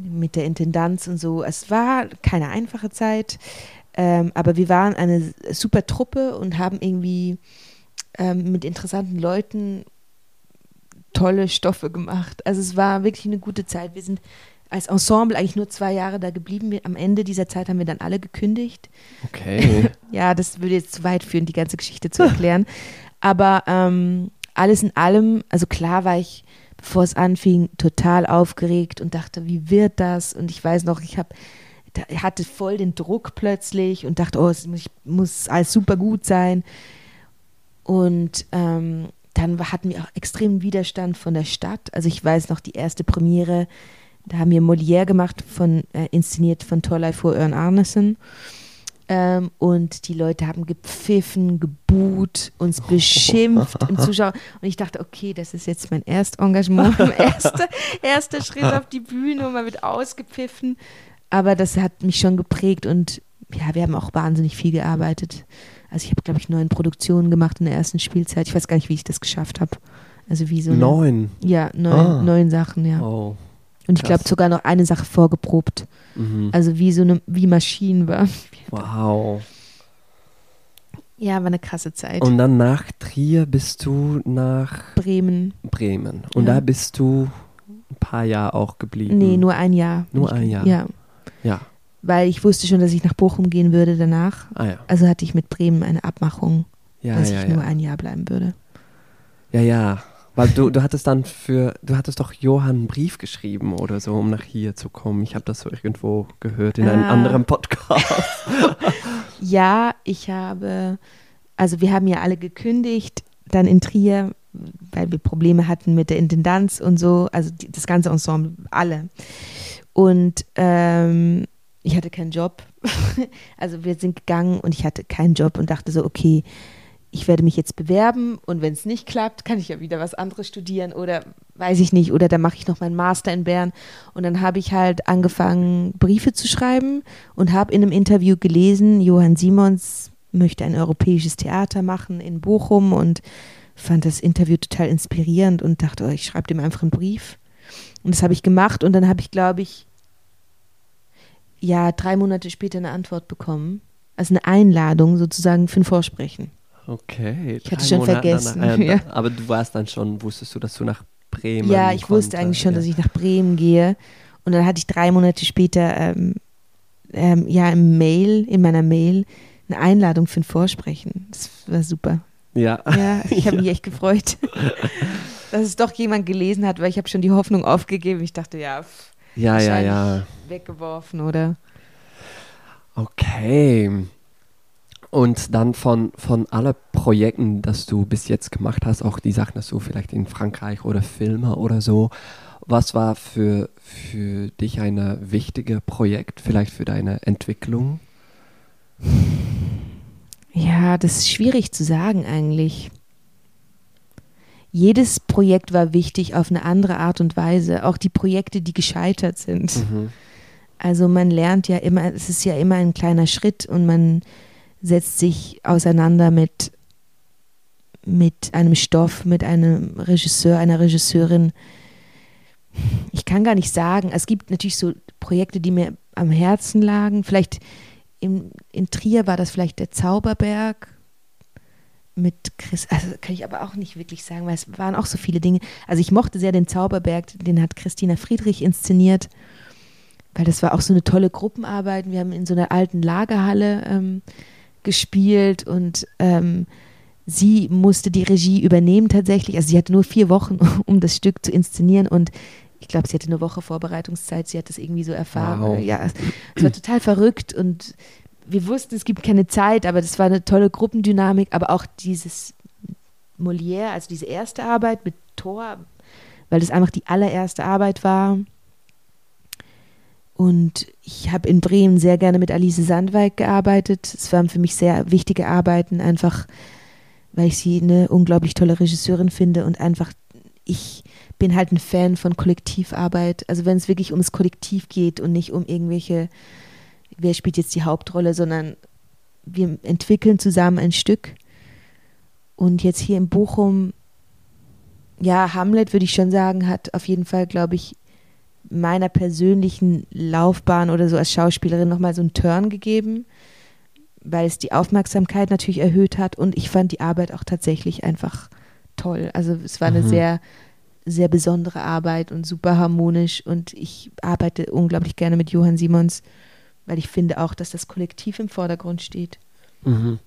mit der Intendanz und so. Es war keine einfache Zeit. Ähm, aber wir waren eine super Truppe und haben irgendwie ähm, mit interessanten Leuten tolle Stoffe gemacht. Also es war wirklich eine gute Zeit. Wir sind als Ensemble eigentlich nur zwei Jahre da geblieben. Am Ende dieser Zeit haben wir dann alle gekündigt. Okay. (laughs) ja, das würde jetzt zu weit führen, die ganze Geschichte zu erklären. Aber ähm, alles in allem, also klar war ich, bevor es anfing, total aufgeregt und dachte, wie wird das? Und ich weiß noch, ich habe hatte voll den Druck plötzlich und dachte, oh, es muss, muss alles super gut sein. Und ähm, dann hatten wir auch extremen Widerstand von der Stadt. Also ich weiß noch, die erste Premiere, da haben wir Molière gemacht, von, äh, inszeniert von Thorleifur Örn Arnesen. Ähm, und die Leute haben gepfiffen, gebuht, uns beschimpft im (laughs) Zuschauer. Und ich dachte, okay, das ist jetzt mein Erstengagement, (laughs) erster erste Schritt auf die Bühne und man wird ausgepfiffen. Aber das hat mich schon geprägt und ja, wir haben auch wahnsinnig viel gearbeitet. Also ich habe, glaube ich, neun Produktionen gemacht in der ersten Spielzeit. Ich weiß gar nicht, wie ich das geschafft habe. Also wie so. Eine, neun? Ja, neun, ah. neun Sachen, ja. Oh. Und ich glaube sogar noch eine Sache vorgeprobt. Mhm. Also wie so eine, wie Maschinen war. Wow. Ja, war eine krasse Zeit. Und dann nach Trier bist du nach Bremen. Bremen. Und ja. da bist du ein paar Jahre auch geblieben. Nee, nur ein Jahr. Nur ein Jahr. Ja. Ja. Weil ich wusste schon, dass ich nach Bochum gehen würde danach. Ah, ja. Also hatte ich mit Bremen eine Abmachung, ja, dass ja, ich nur ein Jahr bleiben würde. Ja, ja. Weil du, du hattest dann für, du hattest doch Johann einen Brief geschrieben oder so, um nach hier zu kommen. Ich habe das so irgendwo gehört in einem ah. anderen Podcast. (laughs) ja, ich habe, also wir haben ja alle gekündigt, dann in Trier, weil wir Probleme hatten mit der Intendanz und so, also die, das ganze Ensemble, alle. Und ähm, ich hatte keinen Job. (laughs) also wir sind gegangen und ich hatte keinen Job und dachte so, okay, ich werde mich jetzt bewerben und wenn es nicht klappt, kann ich ja wieder was anderes studieren oder weiß ich nicht, oder dann mache ich noch meinen Master in Bern. Und dann habe ich halt angefangen, Briefe zu schreiben und habe in einem Interview gelesen, Johann Simons möchte ein europäisches Theater machen in Bochum und fand das Interview total inspirierend und dachte, oh, ich schreibe dem einfach einen Brief. Und das habe ich gemacht und dann habe ich, glaube ich, ja, drei Monate später eine Antwort bekommen. Also eine Einladung sozusagen für ein Vorsprechen. Okay. Ich hatte schon Monate vergessen. Nach, äh, ja. Aber du warst dann schon, wusstest du, dass du nach Bremen Ja, ich konnte, wusste eigentlich schon, ja. dass ich nach Bremen gehe. Und dann hatte ich drei Monate später ähm, ähm, ja im Mail, in meiner Mail, eine Einladung für ein Vorsprechen. Das war super. Ja. Ja, ich habe (laughs) mich echt gefreut, (laughs) dass es doch jemand gelesen hat, weil ich habe schon die Hoffnung aufgegeben. Ich dachte, ja, pff, ja, ja, ja. Weggeworfen, oder? Okay. Und dann von, von allen Projekten, dass du bis jetzt gemacht hast, auch die Sachen, dass du vielleicht in Frankreich oder Filme oder so, was war für, für dich ein wichtiges Projekt, vielleicht für deine Entwicklung? Ja, das ist schwierig zu sagen eigentlich. Jedes Projekt war wichtig auf eine andere Art und Weise, auch die Projekte, die gescheitert sind. Mhm. Also man lernt ja immer, es ist ja immer ein kleiner Schritt und man setzt sich auseinander mit, mit einem Stoff, mit einem Regisseur, einer Regisseurin. Ich kann gar nicht sagen, es gibt natürlich so Projekte, die mir am Herzen lagen. Vielleicht in, in Trier war das vielleicht der Zauberberg mit Chris, also kann ich aber auch nicht wirklich sagen, weil es waren auch so viele Dinge. Also ich mochte sehr den Zauberberg, den hat Christina Friedrich inszeniert, weil das war auch so eine tolle Gruppenarbeit. Wir haben in so einer alten Lagerhalle ähm, gespielt und ähm, sie musste die Regie übernehmen tatsächlich. Also sie hatte nur vier Wochen, (laughs) um das Stück zu inszenieren und ich glaube, sie hatte eine Woche Vorbereitungszeit, sie hat das irgendwie so erfahren. Wow. Ja, es war total verrückt und wir wussten, es gibt keine Zeit, aber das war eine tolle Gruppendynamik, aber auch dieses Molière, also diese erste Arbeit mit Thor, weil das einfach die allererste Arbeit war. Und ich habe in Bremen sehr gerne mit Alice Sandweig gearbeitet. Es waren für mich sehr wichtige Arbeiten, einfach weil ich sie eine unglaublich tolle Regisseurin finde und einfach ich bin halt ein Fan von Kollektivarbeit. Also wenn es wirklich ums Kollektiv geht und nicht um irgendwelche, wer spielt jetzt die Hauptrolle, sondern wir entwickeln zusammen ein Stück. Und jetzt hier in Bochum, ja, Hamlet würde ich schon sagen, hat auf jeden Fall, glaube ich, meiner persönlichen Laufbahn oder so als Schauspielerin nochmal so einen Turn gegeben, weil es die Aufmerksamkeit natürlich erhöht hat und ich fand die Arbeit auch tatsächlich einfach toll. Also es war eine mhm. sehr, sehr besondere Arbeit und super harmonisch und ich arbeite unglaublich gerne mit Johann Simons, weil ich finde auch, dass das Kollektiv im Vordergrund steht. Mhm.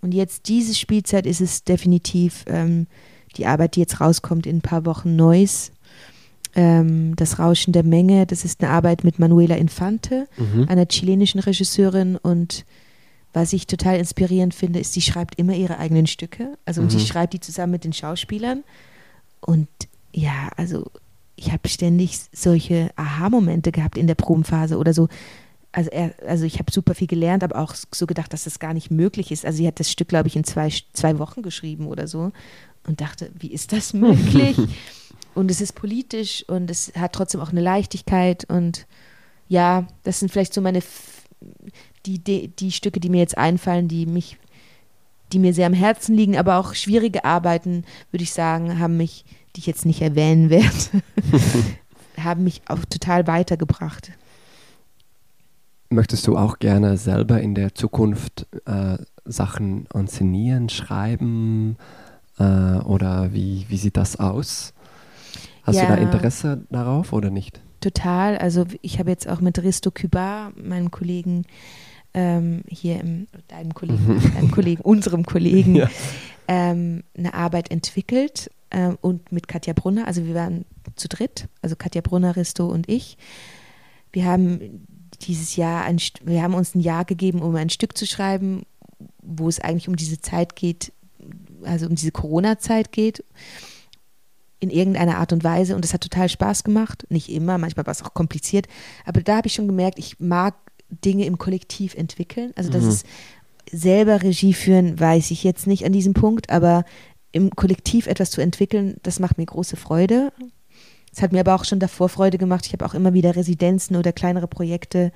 Und jetzt diese Spielzeit ist es definitiv ähm, die Arbeit, die jetzt rauskommt in ein paar Wochen Neues ähm, Das Rauschen der Menge. Das ist eine Arbeit mit Manuela Infante, mhm. einer chilenischen Regisseurin. Und was ich total inspirierend finde, ist, sie schreibt immer ihre eigenen Stücke. Also mhm. und sie schreibt die zusammen mit den Schauspielern. Und ja, also ich habe ständig solche Aha-Momente gehabt in der Probenphase oder so. Also, er, also ich habe super viel gelernt, aber auch so gedacht, dass das gar nicht möglich ist. Also sie hat das Stück, glaube ich, in zwei, zwei Wochen geschrieben oder so und dachte, wie ist das möglich? (laughs) und es ist politisch und es hat trotzdem auch eine Leichtigkeit und ja, das sind vielleicht so meine die, die, die Stücke, die mir jetzt einfallen, die mich, die mir sehr am Herzen liegen, aber auch schwierige Arbeiten, würde ich sagen, haben mich, die ich jetzt nicht erwähnen werde, (laughs) haben mich auch total weitergebracht. Möchtest du auch gerne selber in der Zukunft äh, Sachen inszenieren, schreiben äh, oder wie, wie sieht das aus? Hast ja, du da Interesse darauf oder nicht? Total. Also ich habe jetzt auch mit Risto Kübar, meinem Kollegen, ähm, hier im, deinem Kollegen, (laughs) deinem Kollegen, unserem Kollegen, ja. ähm, eine Arbeit entwickelt äh, und mit Katja Brunner, also wir waren zu dritt, also Katja Brunner, Risto und ich. Wir haben dieses Jahr, ein, wir haben uns ein Jahr gegeben, um ein Stück zu schreiben, wo es eigentlich um diese Zeit geht, also um diese Corona-Zeit geht in irgendeiner Art und Weise und es hat total Spaß gemacht. Nicht immer, manchmal war es auch kompliziert, aber da habe ich schon gemerkt, ich mag Dinge im Kollektiv entwickeln. Also das mhm. ist selber Regie führen, weiß ich jetzt nicht an diesem Punkt, aber im Kollektiv etwas zu entwickeln, das macht mir große Freude. Es hat mir aber auch schon davor Freude gemacht. Ich habe auch immer wieder Residenzen oder kleinere Projekte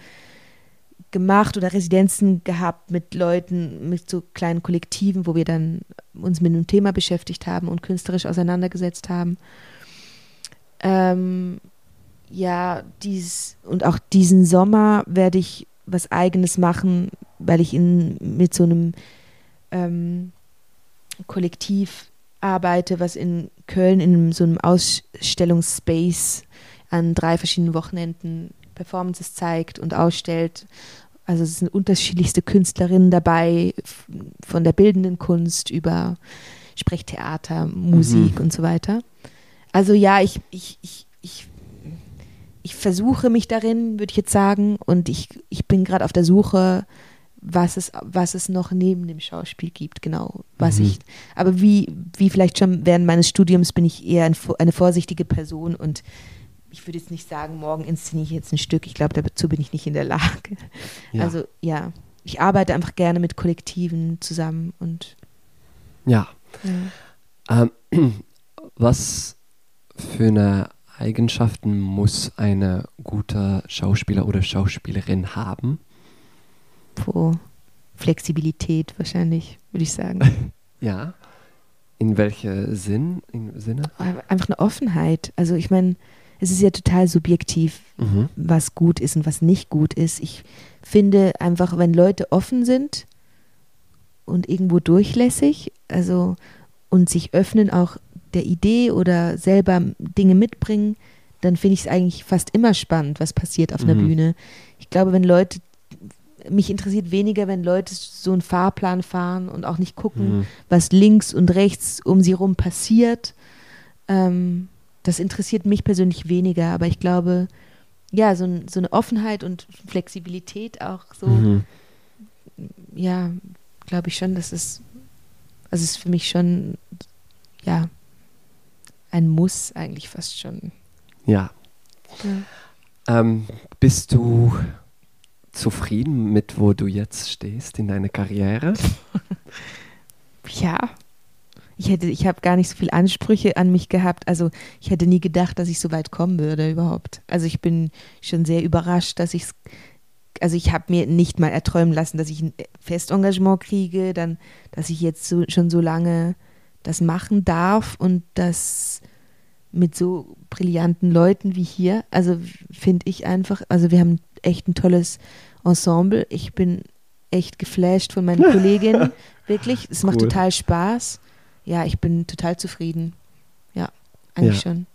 gemacht oder Residenzen gehabt mit Leuten, mit so kleinen Kollektiven, wo wir dann uns mit einem Thema beschäftigt haben und künstlerisch auseinandergesetzt haben. Ähm, ja, dies, und auch diesen Sommer werde ich was Eigenes machen, weil ich in, mit so einem ähm, Kollektiv arbeite, was in Köln in so einem Ausstellungsspace an drei verschiedenen Wochenenden Performances zeigt und ausstellt. Also es sind unterschiedlichste Künstlerinnen dabei, von der bildenden Kunst über Sprechtheater, Musik mhm. und so weiter. Also ja, ich, ich, ich, ich, ich versuche mich darin, würde ich jetzt sagen, und ich, ich bin gerade auf der Suche, was es, was es noch neben dem Schauspiel gibt, genau. Was Mhm. ich, aber wie, wie vielleicht schon während meines Studiums bin ich eher ein, eine vorsichtige Person und ich würde jetzt nicht sagen, morgen inszeniere ich jetzt ein Stück. Ich glaube, dazu bin ich nicht in der Lage. Ja. Also ja, ich arbeite einfach gerne mit Kollektiven zusammen und ja. ja. Ähm, (clears throat) was für eine Eigenschaften muss eine gute Schauspieler oder Schauspielerin haben? Puh. Flexibilität wahrscheinlich, würde ich sagen. (laughs) Ja. In welchem Sinn? In Sinne? Einfach eine Offenheit. Also ich meine, es ist ja total subjektiv, Mhm. was gut ist und was nicht gut ist. Ich finde einfach, wenn Leute offen sind und irgendwo durchlässig, also und sich öffnen auch der Idee oder selber Dinge mitbringen, dann finde ich es eigentlich fast immer spannend, was passiert auf einer Mhm. Bühne. Ich glaube, wenn Leute, mich interessiert weniger, wenn Leute so einen Fahrplan fahren und auch nicht gucken, Mhm. was links und rechts um sie rum passiert. Ähm, das interessiert mich persönlich weniger, aber ich glaube, ja, so, ein, so eine Offenheit und Flexibilität auch so, Mhm. ja, glaube ich schon, dass es, also es ist für mich schon, ja, ein Muss eigentlich fast schon. Ja. Ja. Ähm, bist du zufrieden mit, wo du jetzt stehst in deiner Karriere? (laughs) Ja. Ich hätte, ich habe gar nicht so viele Ansprüche an mich gehabt. Also ich hätte nie gedacht, dass ich so weit kommen würde überhaupt. Also ich bin schon sehr überrascht, dass ich es, also ich habe mir nicht mal erträumen lassen, dass ich ein Festengagement kriege, dann, dass ich jetzt so, schon so lange das machen darf und das mit so brillanten Leuten wie hier. Also finde ich einfach, also wir haben echt ein tolles Ensemble. Ich bin echt geflasht von meinen (laughs) Kolleginnen. Wirklich, es macht Cool. total Spaß. Ja, ich bin total zufrieden. Ja, eigentlich Ja. schon.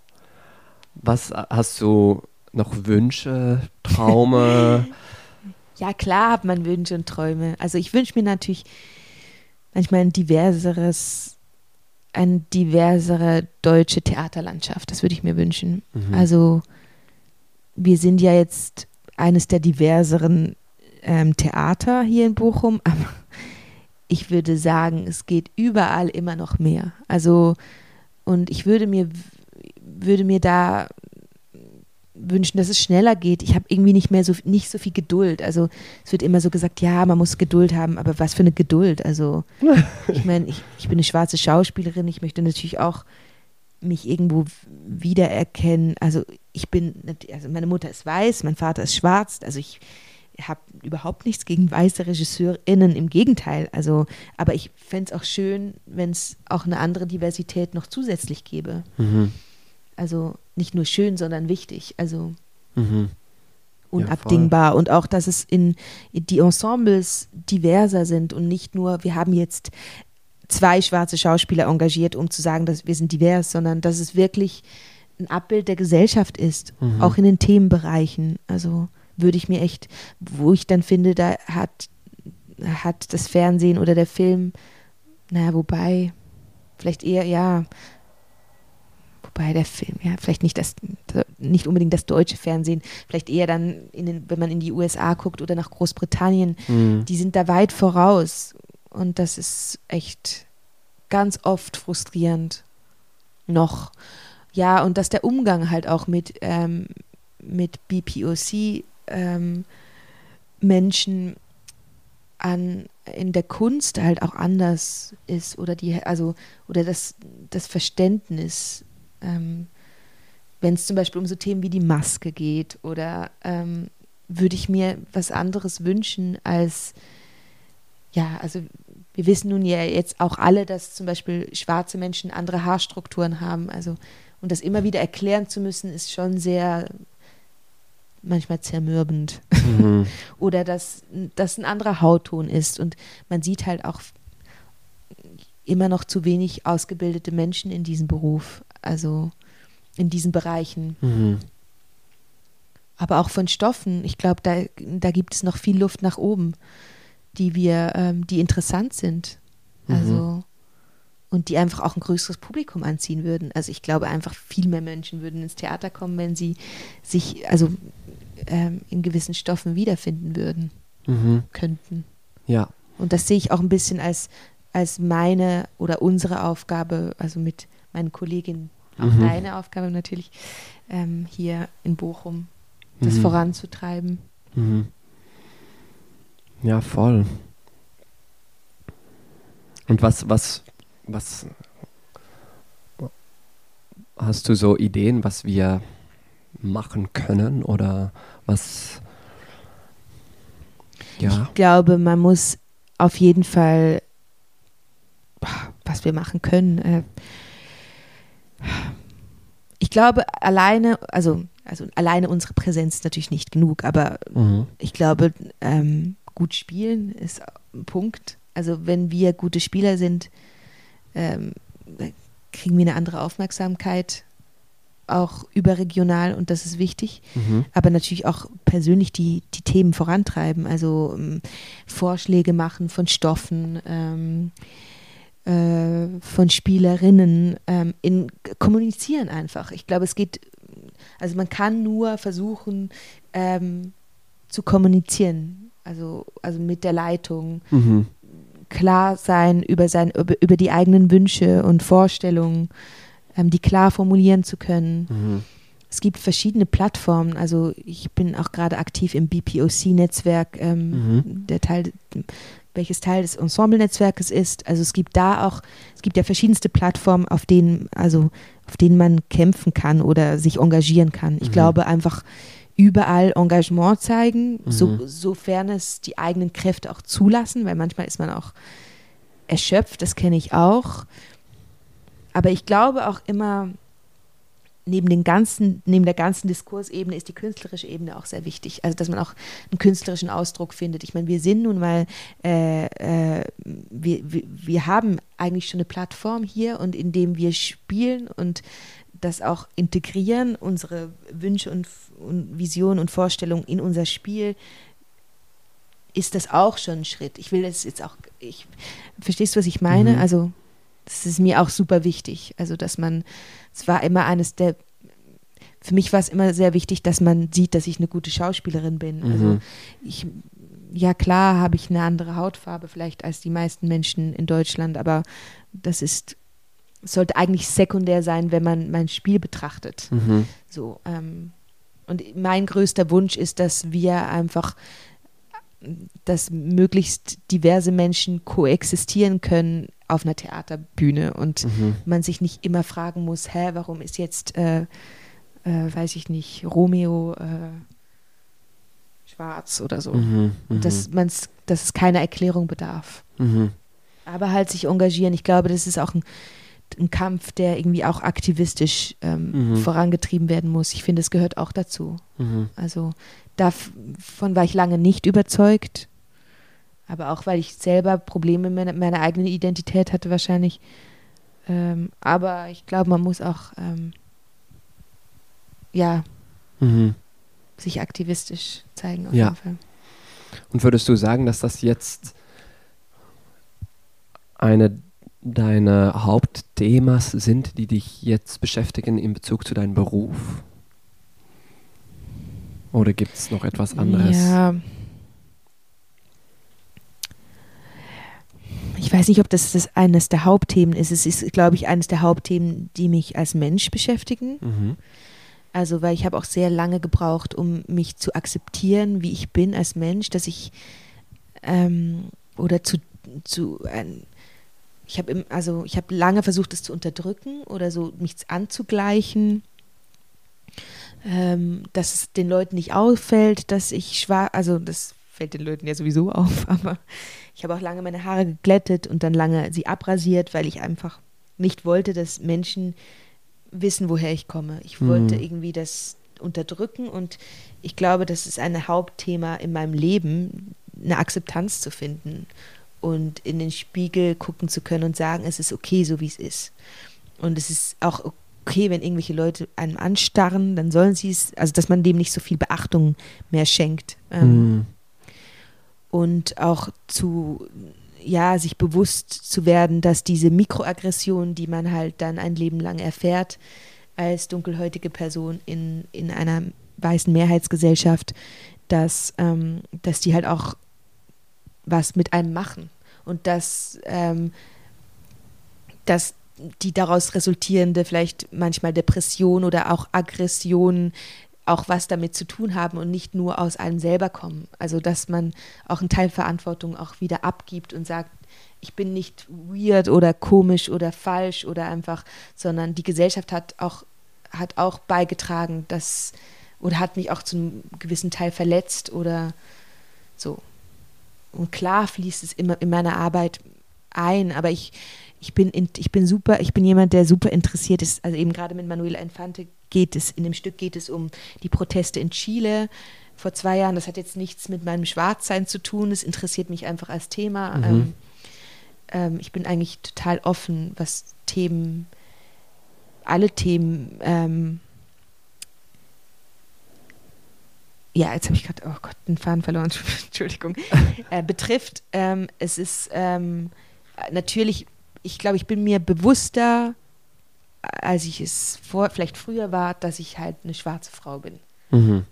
Was hast du noch Wünsche, Traume? (laughs) Ja, klar hat man Wünsche und Träume. Also ich wünsche mir natürlich manchmal ein diverseres, eine diversere deutsche Theaterlandschaft. Das würde ich mir wünschen. Mhm. Also wir sind ja jetzt eines der diverseren ähm, Theater hier in Bochum, (laughs) aber ich würde sagen, es geht überall immer noch mehr. Also und ich würde mir würde mir da wünschen, dass es schneller geht. Ich habe irgendwie nicht mehr so nicht so viel Geduld. Also es wird immer so gesagt, ja, man muss Geduld haben, aber was für eine Geduld? Also (laughs) ich meine, ich, ich bin eine schwarze Schauspielerin, ich möchte natürlich auch mich irgendwo wiedererkennen. Also ich bin, also meine Mutter ist weiß, mein Vater ist schwarz, also ich habe überhaupt nichts gegen weiße RegisseurInnen, im Gegenteil. Also, aber ich fände es auch schön, wenn es auch eine andere Diversität noch zusätzlich gäbe. Mhm. Also nicht nur schön, sondern wichtig. Also Mhm. unabdingbar. und auch, dass es in, in die Ensembles diverser sind und nicht nur, wir haben jetzt zwei schwarze Schauspieler engagiert, um zu sagen, dass wir sind divers, sondern dass es wirklich ein Abbild der Gesellschaft ist, Mhm. auch in den Themenbereichen. Also würde ich mir echt, wo ich dann finde, da hat, hat das Fernsehen oder der Film, naja, wobei, vielleicht eher, ja, wobei der Film, ja, vielleicht nicht das, nicht unbedingt das deutsche Fernsehen, vielleicht eher dann, in den, wenn man in die USA guckt oder nach Großbritannien, Mhm. die sind da weit voraus. Und das ist echt ganz oft frustrierend. Noch. Ja, und dass der Umgang halt auch mit, ähm, mit BPOC ähm, Menschen an, in der Kunst halt auch anders ist oder die, also, oder das, das Verständnis, ähm, wenn es zum Beispiel um so Themen wie die Maske geht oder ähm, würde ich mir was anderes wünschen als ja, also wir wissen nun ja jetzt auch alle, dass zum Beispiel schwarze Menschen andere Haarstrukturen haben. Also, und das immer wieder erklären zu müssen, ist schon sehr manchmal zermürbend. Mhm. (laughs) Oder dass das ein anderer Hautton ist. Und man sieht halt auch immer noch zu wenig ausgebildete Menschen in diesem Beruf, also in diesen Bereichen. Mhm. aber auch von Stoffen. Ich glaube, da, da gibt es noch viel Luft nach oben, die wir, ähm, die interessant sind. Mhm. Also und die einfach auch ein größeres Publikum anziehen würden. Also ich glaube einfach viel mehr Menschen würden ins Theater kommen, wenn sie sich also ähm, in gewissen Stoffen wiederfinden würden, Mhm. könnten. Ja. Und das sehe ich auch ein bisschen als, als meine oder unsere Aufgabe, also mit meinen Kolleginnen, auch Mhm. meine Aufgabe natürlich, ähm, hier in Bochum, das Mhm. voranzutreiben. Mhm. Ja, voll. Und was, was, was hast du so Ideen, was wir machen können oder was? Ja. Ich glaube, man muss auf jeden Fall, was wir machen können. Äh, ich glaube, alleine, also, also alleine unsere Präsenz ist natürlich nicht genug, aber Mhm. ich glaube, ähm, gut spielen ist ein Punkt. Also wenn wir gute Spieler sind, ähm, kriegen wir eine andere Aufmerksamkeit, auch überregional und das ist wichtig. Mhm. Aber natürlich auch persönlich die, die Themen vorantreiben, also ähm, Vorschläge machen von Stoffen, ähm, äh, von Spielerinnen, ähm, in kommunizieren einfach. Ich glaube, es geht, also man kann nur versuchen ähm, zu kommunizieren, also, also mit der Leitung, Mhm. Klar sein über, sein, über, über die eigenen Wünsche und Vorstellungen, ähm, die klar formulieren zu können. Mhm. Es gibt verschiedene Plattformen. Also ich bin auch gerade aktiv im BPOC-Netzwerk, ähm, Mhm. der Teil, welches Teil des Ensemble-Netzwerkes ist. Also es gibt da auch, es gibt ja verschiedenste Plattformen, auf denen, also auf denen man kämpfen kann oder sich engagieren kann. Ich Mhm. glaube einfach überall Engagement zeigen, so, Mhm. sofern es die eigenen Kräfte auch zulassen, weil manchmal ist man auch erschöpft, das kenne ich auch. Aber ich glaube auch immer, neben, den ganzen, neben der ganzen Diskursebene ist die künstlerische Ebene auch sehr wichtig. Also, dass man auch einen künstlerischen Ausdruck findet. Ich meine, wir sind nun mal, äh, äh, wir, wir, wir haben eigentlich schon eine Plattform hier und indem wir spielen und das auch integrieren, unsere Wünsche und, und Visionen und Vorstellungen in unser Spiel, ist das auch schon ein Schritt. Ich will das jetzt auch, ich, verstehst du, was ich meine? Mhm. Also, das ist mir auch super wichtig. Also, dass man, es war immer eines der, für mich war es immer sehr wichtig, dass man sieht, dass ich eine gute Schauspielerin bin. Also, Mhm. ich, ja klar habe ich eine andere Hautfarbe vielleicht als die meisten Menschen in Deutschland, aber das ist, sollte eigentlich sekundär sein, wenn man mein Spiel betrachtet. Mhm. So, ähm, und mein größter Wunsch ist, dass wir einfach, dass möglichst diverse Menschen koexistieren können auf einer Theaterbühne und Mhm. man sich nicht immer fragen muss, hä, warum ist jetzt, äh, äh, weiß ich nicht, Romeo äh, schwarz oder so. Mhm. Und dass, man's, dass es keine Erklärung bedarf. Mhm. Aber halt sich engagieren. Ich glaube, das ist auch ein, ein Kampf, der irgendwie auch aktivistisch ähm, Mhm. vorangetrieben werden muss. Ich finde, es gehört auch dazu. Mhm. Also davon war ich lange nicht überzeugt. Aber auch, weil ich selber Probleme mit meiner, meiner eigenen Identität hatte wahrscheinlich. Ähm, aber ich glaube, man muss auch, ähm, ja, Mhm. sich aktivistisch zeigen auf Ja. jeden Fall. Und würdest du sagen, dass das jetzt eine deiner Hauptthemas sind, die dich jetzt beschäftigen in Bezug zu deinem Beruf? Oder gibt es noch etwas anderes? Ja. Ich weiß nicht, ob das, das eines der Hauptthemen ist. Es ist, glaube ich, eines der Hauptthemen, die mich als Mensch beschäftigen. Mhm. Also, weil ich habe auch sehr lange gebraucht, um mich zu akzeptieren, wie ich bin als Mensch, dass ich ähm, oder zu, zu ein, ich habe also ich habe lange versucht, es zu unterdrücken oder so mich anzugleichen, ähm, dass es den Leuten nicht auffällt, dass ich schwarz, also das fällt den Leuten ja sowieso (laughs) auf, aber ich habe auch lange meine Haare geglättet und dann lange sie abrasiert, weil ich einfach nicht wollte, dass Menschen wissen, woher ich komme. Ich wollte Mhm. irgendwie das unterdrücken und ich glaube, das ist ein Hauptthema in meinem Leben, eine Akzeptanz zu finden und in den Spiegel gucken zu können und sagen, es ist okay, so wie es ist. Und es ist auch okay, wenn irgendwelche Leute einem anstarren, dann sollen sie es, also dass man dem nicht so viel Beachtung mehr schenkt. Ähm, Mhm. und auch zu, ja, sich bewusst zu werden, dass diese Mikroaggressionen, die man halt dann ein Leben lang erfährt, als dunkelhäutige Person in, in einer weißen Mehrheitsgesellschaft, dass, ähm, dass die halt auch was mit einem machen und dass, ähm, dass die daraus resultierende vielleicht manchmal Depression oder auch Aggression auch was damit zu tun haben und nicht nur aus einem selber kommen. Also dass man auch einen Teil Verantwortung auch wieder abgibt und sagt, ich bin nicht weird oder komisch oder falsch oder einfach, sondern die Gesellschaft hat auch, hat auch beigetragen, dass oder hat mich auch zu einem gewissen Teil verletzt oder so. Und klar fließt es immer in meiner Arbeit ein, aber ich, ich bin, in, ich bin super, ich bin jemand, der super interessiert ist. Also eben gerade mit Manuela Infante geht es, in dem Stück geht es um die Proteste in Chile vor zwei Jahren. Das hat jetzt nichts mit meinem Schwarzsein zu tun. Es interessiert mich einfach als Thema. Mhm. Ähm, ähm, ich bin eigentlich total offen, was Themen, alle Themen, ähm, ja, jetzt habe ich gerade, oh Gott, den Faden verloren, (laughs) Entschuldigung, äh, betrifft. Ähm, es ist ähm, natürlich ich glaube, ich bin mir bewusster, als ich es vor, vielleicht früher war, dass ich halt eine schwarze Frau bin. Mhm.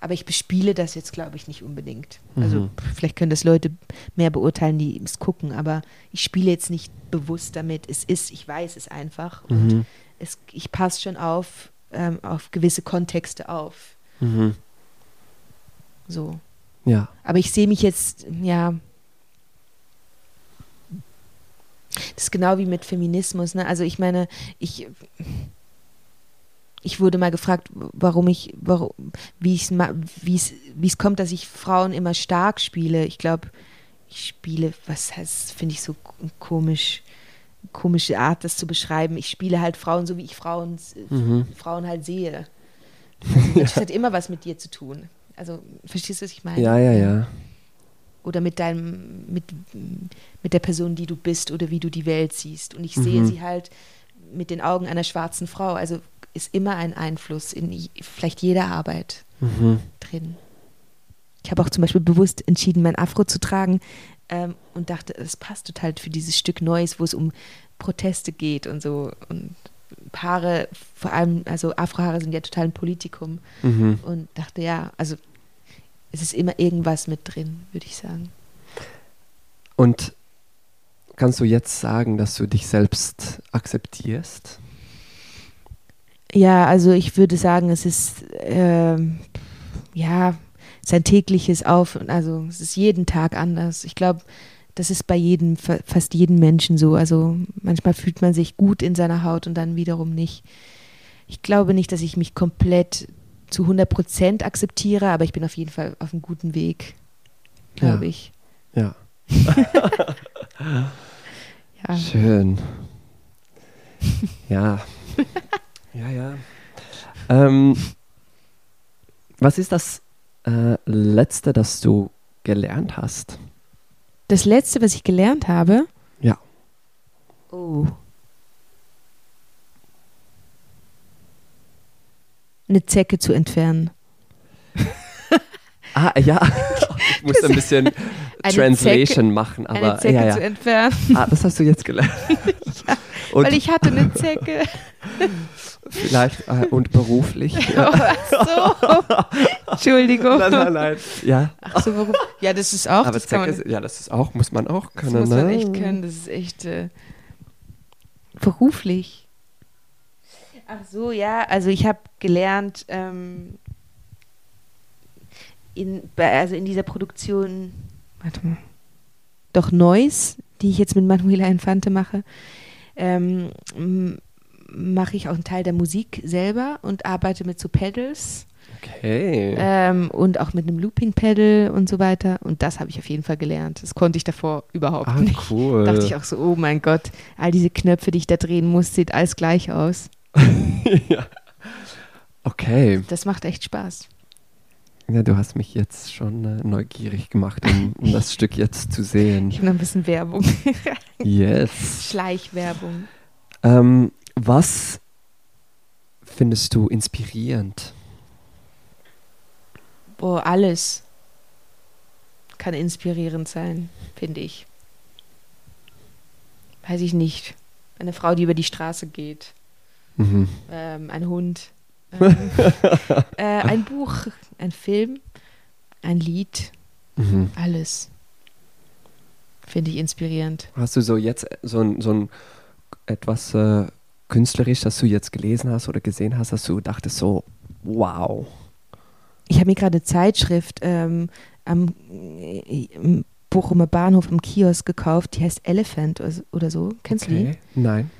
Aber ich bespiele das jetzt, glaube ich, nicht unbedingt. Also mhm. vielleicht können das Leute mehr beurteilen, die es gucken, aber ich spiele jetzt nicht bewusst damit. Es ist, ich weiß es einfach. Mhm. Und es, ich passe schon auf, ähm, auf gewisse Kontexte auf. Mhm. So. Ja. Aber ich sehe mich jetzt, ja, Das ist genau wie mit Feminismus. Ne? Also ich meine, ich, ich wurde mal gefragt, warum ich, warum, wie es wie es kommt, dass ich Frauen immer stark spiele. Ich glaube, ich spiele, was heißt, finde ich so komisch, komische Art, das zu beschreiben. Ich spiele halt Frauen so, wie ich Frauen, mhm. Frauen halt sehe. (laughs) Also, das hat immer was mit dir zu tun. Also, verstehst du, was ich meine? Ja, ja, ja oder mit deinem, mit, mit der Person, die du bist oder wie du die Welt siehst. Und ich mhm. sehe sie halt mit den Augen einer schwarzen Frau. Also ist immer ein Einfluss in vielleicht jeder Arbeit mhm. drin. Ich habe auch zum Beispiel bewusst entschieden, mein Afro zu tragen ähm, und dachte, es passt total für dieses Stück Neues, wo es um Proteste geht und so. Und Haare, vor allem, also Afrohaare sind ja total ein Politikum. Mhm. Und dachte, ja, also es ist immer irgendwas mit drin, würde ich sagen. Und kannst du jetzt sagen, dass du dich selbst akzeptierst? Ja, also ich würde sagen, es ist äh, ja sein tägliches Auf, also es ist jeden Tag anders. Ich glaube, das ist bei jedem, fast jedem Menschen so. Also manchmal fühlt man sich gut in seiner Haut und dann wiederum nicht. Ich glaube nicht, dass ich mich komplett zu 100 Prozent akzeptiere, aber ich bin auf jeden Fall auf einem guten Weg, glaube ja. ich. Ja. (laughs) ja. Schön. Ja. ja, ja. Ähm, was ist das äh, Letzte, das du gelernt hast? Das Letzte, was ich gelernt habe? Ja. Oh. eine Zecke zu entfernen. (laughs) Ah, ja. (laughs) Ich muss ein bisschen Translation Zecke, machen, aber eine Zecke ja, ja. zu entfernen. Ah, das hast du jetzt gelernt. (laughs) ja, weil ich hatte eine Zecke. Vielleicht äh, und beruflich. Ja. (laughs) Oh, so. (laughs) Entschuldigung. Nein, nein, nein. Ja. Ach so, warum? Ja, das ist auch. Aber das Zecke, man, ja, das ist auch, muss man auch können. Das muss man ne? echt können. Das ist echt äh, beruflich. Ach so, ja. Also ich habe gelernt, ähm, in, also in dieser Produktion, warte mal, doch Neues, die ich jetzt mit Manuela Infante mache, ähm, mache ich auch einen Teil der Musik selber und arbeite mit so Pedals. Okay. Ähm, und auch mit einem Looping-Pedal und so weiter. Und das habe ich auf jeden Fall gelernt. Das konnte ich davor überhaupt ah, nicht. Cool. Dachte ich auch so, oh mein Gott, all diese Knöpfe, die ich da drehen muss, sieht alles gleich aus. (laughs) ja. Okay. Das macht echt Spaß. Ja, du hast mich jetzt schon äh, neugierig gemacht, um, um das Stück jetzt zu sehen. Ich habe noch ein bisschen Werbung. yes. Schleichwerbung. Ähm, was findest du inspirierend? Boah, alles kann inspirierend sein, finde ich. Weiß ich nicht. Eine Frau, die über die Straße geht. Mhm. Ähm, ein Hund. (laughs) Ähm, äh, ein Buch, ein Film, ein Lied, mhm. alles. Finde ich inspirierend. Hast du so jetzt so ein, so ein etwas äh, künstlerisch, das du jetzt gelesen hast oder gesehen hast, dass du dachtest so, wow. Ich habe mir gerade eine Zeitschrift ähm, am äh, im Bochumer Bahnhof im Kiosk gekauft, die heißt Elephant oder so-. Kennst du die? Okay. Nein.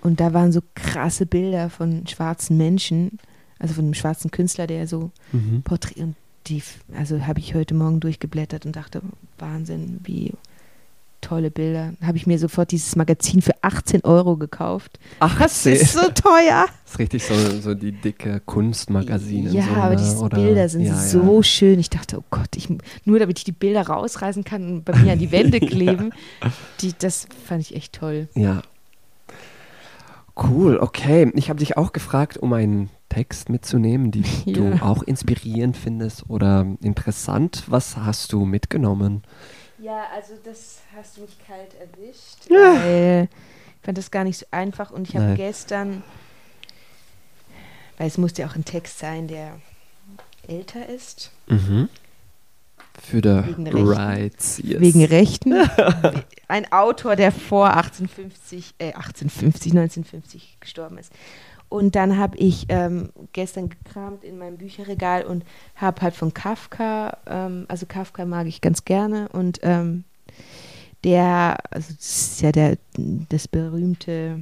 Und da waren so krasse Bilder von schwarzen Menschen, also von einem schwarzen Künstler, der so Mhm. Porträt und die, also habe ich heute Morgen durchgeblättert und dachte, Wahnsinn, wie tolle Bilder. Habe ich mir sofort dieses Magazin für 18 Euro gekauft. Ach, Das ist so teuer. (laughs) ist richtig so, so die dicke Kunstmagazine. Ja, so, aber ne? diese Oder- Bilder sind ja, so Ja. schön. Ich dachte, oh Gott, ich, nur damit ich die Bilder rausreißen kann und bei mir an die (laughs) Wände kleben. Die, das fand ich echt toll. Ja. Cool, okay. Ich habe dich auch gefragt, um einen Text mitzunehmen, die (laughs) du Ja. auch inspirierend findest oder interessant. Was hast du mitgenommen? Ja, also das hast du mich kalt erwischt. Ja. Weil ich fand das gar nicht so einfach und ich habe gestern, weil es musste ja auch ein Text sein, der älter ist, Mhm. Für die Wegen Rechten. Rights. Yes. wegen Rechten. (laughs) ein Autor, der vor 1850, äh, 1850, 1950 gestorben ist. Und dann habe ich ähm, gestern gekramt in meinem Bücherregal und habe halt von Kafka, ähm, also Kafka mag ich ganz gerne und ähm, der, also das ist ja der, das berühmte,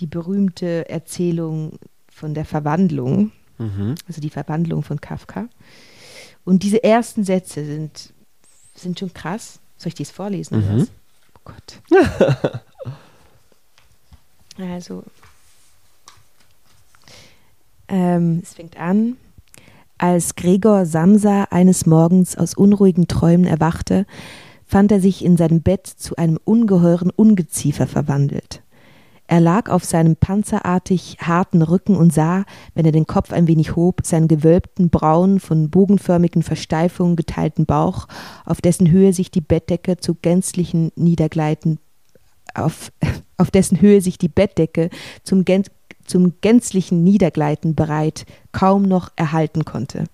die berühmte Erzählung von der Verwandlung, Mhm. also die Verwandlung von Kafka. Und diese ersten Sätze sind, sind schon krass. Soll ich die jetzt vorlesen? Oder Mhm. was? Oh Gott. (laughs) also, ähm, es fängt an. Als Gregor Samsa eines Morgens aus unruhigen Träumen erwachte, fand er sich in seinem Bett zu einem ungeheuren Ungeziefer verwandelt. Er lag auf seinem panzerartig harten Rücken und sah, wenn er den Kopf ein wenig hob, seinen gewölbten, braunen, von bogenförmigen Versteifungen geteilten Bauch, auf dessen Höhe sich die Bettdecke zu gänzlichen Niedergleiten, auf, (laughs) auf dessen Höhe sich die Bettdecke zum, zum gänzlichen Niedergleiten bereit kaum noch erhalten konnte.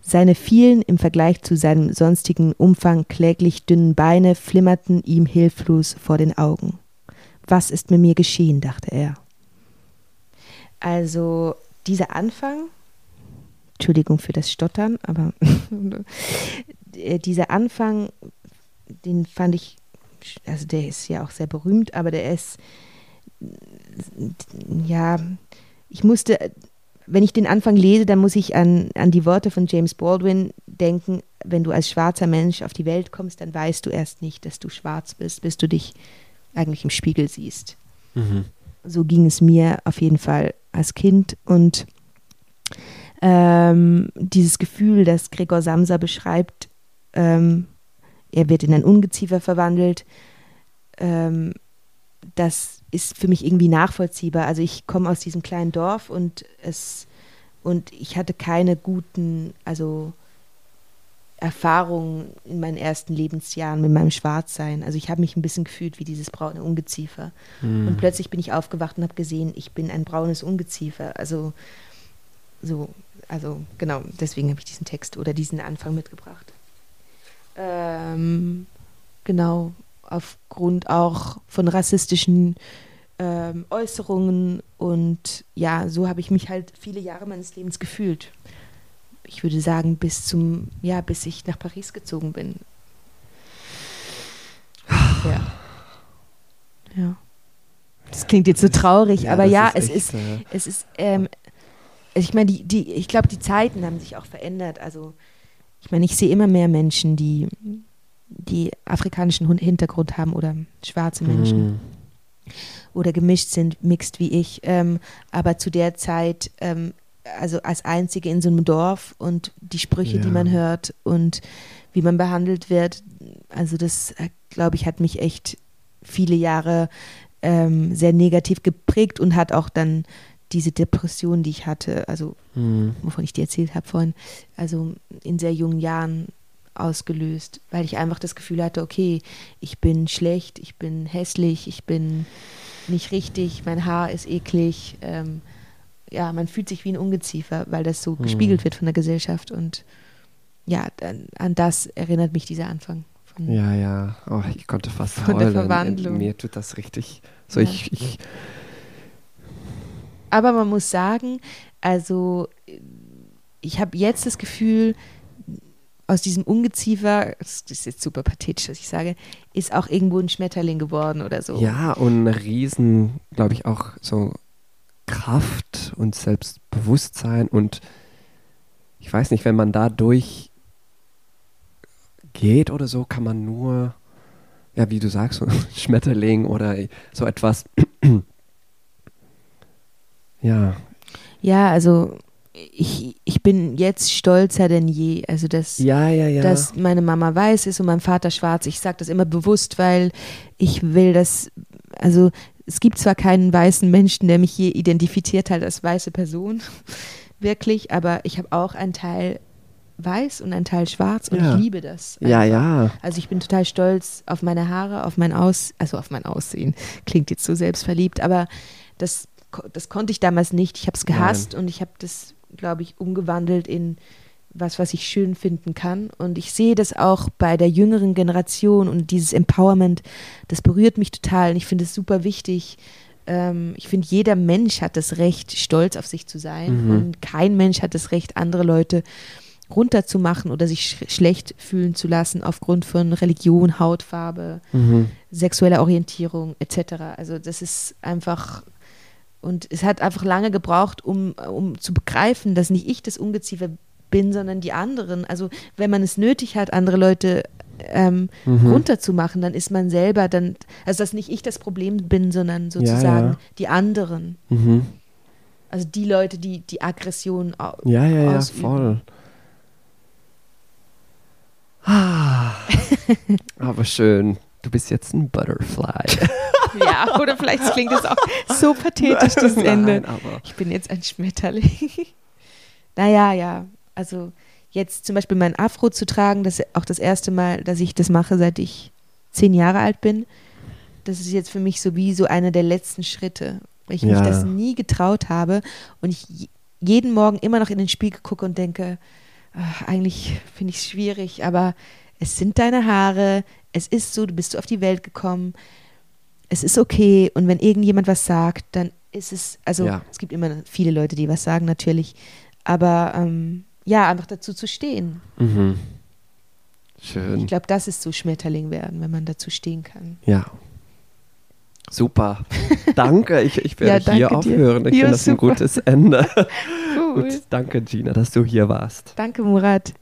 Seine vielen, im Vergleich zu seinem sonstigen Umfang kläglich dünnen Beine flimmerten ihm hilflos vor den Augen. Was ist mit mir geschehen, dachte er. Also dieser Anfang, Entschuldigung für das Stottern, aber (laughs) äh, dieser Anfang, den fand ich, also der ist ja auch sehr berühmt, aber der ist, ja, ich musste, wenn ich den Anfang lese, dann muss ich an, an die Worte von James Baldwin denken, wenn du als schwarzer Mensch auf die Welt kommst, dann weißt du erst nicht, dass du schwarz bist, bis du dich eigentlich im Spiegel siehst. Mhm. So ging es mir auf jeden Fall als Kind und ähm, dieses Gefühl, das Gregor Samsa beschreibt, ähm, er wird in ein Ungeziefer verwandelt, ähm, das ist für mich irgendwie nachvollziehbar. Also ich komme aus diesem kleinen Dorf und es und ich hatte keine guten, also Erfahrungen in meinen ersten Lebensjahren mit meinem Schwarzsein. Also ich habe mich ein bisschen gefühlt wie dieses braune Ungeziefer. Mhm. Und plötzlich bin ich aufgewacht und habe gesehen, ich bin ein braunes Ungeziefer. Also so, also genau, deswegen habe ich diesen Text oder diesen Anfang mitgebracht. Ähm, genau, aufgrund auch von rassistischen ähm, Äußerungen und ja, so habe ich mich halt viele Jahre meines Lebens gefühlt. Ich würde sagen, bis zum, ja, bis ich nach Paris gezogen bin. Ja. Ja. Das klingt jetzt so traurig, aber das ja, ist es echt, ist, äh, es ist, ähm, ich meine, die, die, ich glaube, die Zeiten haben sich auch verändert. Also, ich meine, ich sehe immer mehr Menschen, die, die afrikanischen Hintergrund haben oder schwarze Menschen mhm. oder gemischt sind, mixed wie ich. Ähm, aber zu der Zeit, ähm, also als Einzige in so einem Dorf und die Sprüche, die Ja. man hört und wie man behandelt wird, also das, äh, glaube ich, hat mich echt viele Jahre ähm, sehr negativ geprägt und hat auch dann diese Depression, die ich hatte, also Mhm. wovon ich dir erzählt habe vorhin, also in sehr jungen Jahren ausgelöst, weil ich einfach das Gefühl hatte, okay, ich bin schlecht, ich bin hässlich, ich bin nicht richtig, mein Haar ist eklig. Ähm, ja, man fühlt sich wie ein Ungeziefer, weil das so Hm. gespiegelt wird von der Gesellschaft und ja, dann, an das erinnert mich dieser Anfang Von, Ja, ja. Oh, ich konnte fast Von der heulen. Verwandlung. Mir tut das richtig. So, Ja. ich, ich, Aber man muss sagen, also ich habe jetzt das Gefühl, aus diesem Ungeziefer, das ist jetzt super pathetisch, was ich sage, ist auch irgendwo ein Schmetterling geworden oder so. ja, und eine riesen, glaube ich, auch so Kraft und Selbstbewusstsein und ich weiß nicht, wenn man da durch geht oder so, kann man nur, ja, wie du sagst, so ein (laughs) Schmetterling oder so etwas. (clears throat) ja, Ja, also ich, ich bin jetzt stolzer denn je. Also dass, ja, ja, ja. dass meine Mama weiß ist und mein Vater schwarz. Ich sage das immer bewusst, weil ich will das, also es gibt zwar keinen weißen Menschen, der mich je identifiziert hat als weiße Person, (laughs) wirklich, aber ich habe auch einen Teil weiß und einen Teil schwarz und Ja. ich liebe das. ja, einfach. ja. Also ich bin total stolz auf meine Haare, auf mein Aus, also auf mein Aussehen. Klingt jetzt so selbstverliebt, aber das, das konnte ich damals nicht. Ich habe es gehasst und ich habe das, glaube ich, umgewandelt in was, was ich schön finden kann. Und ich sehe das auch bei der jüngeren Generation und dieses Empowerment, das berührt mich total und ich finde es super wichtig. Ähm, ich finde, jeder Mensch hat das Recht, stolz auf sich zu sein Mhm. und kein Mensch hat das Recht, andere Leute runterzumachen oder sich sch schlecht fühlen zu lassen aufgrund von Religion, Hautfarbe, Mhm. sexueller Orientierung etc. Also das ist einfach und es hat einfach lange gebraucht, um, um zu begreifen, dass nicht ich das Ungeziefer bin, sondern die anderen. Also wenn man es nötig hat, andere Leute ähm, Mhm. runterzumachen, dann ist man selber dann, also dass nicht ich das Problem bin, sondern sozusagen ja. die anderen. Mhm. Also die Leute, die die Aggression au- Ja, ja, ja, ausüben. voll. (laughs) Ah, aber schön. Du bist jetzt ein Butterfly. (laughs) Ja, oder vielleicht klingt es auch so pathetisch, das Ende. Nein, aber Ich bin jetzt ein Schmetterling. (laughs) naja, ja. Also jetzt zum Beispiel mein Afro zu tragen, das ist auch das erste Mal, dass ich das mache, seit ich zehn Jahre alt bin. Das ist jetzt für mich so wie so einer der letzten Schritte, weil ich mich Ja. das nie getraut habe und ich je- jeden Morgen immer noch in den Spiegel gucke und denke, ach, eigentlich finde ich es schwierig, aber es sind deine Haare, es ist so, du bist so auf die Welt gekommen, es ist okay und wenn irgendjemand was sagt, dann ist es, also Ja. es gibt immer viele Leute, die was sagen natürlich, aber ähm, ja, einfach dazu zu stehen. mhm. Ich schön. glaube, das ist so Schmetterling werden, wenn man dazu stehen kann. Ja. Super. (laughs) Danke. Ich, ich Ja, werde hier danke dir. aufhören. Ich Ja, finde das ein gutes Ende. (laughs) (laughs) Cool. Gut, danke Gina, dass du hier warst. Danke, Murat.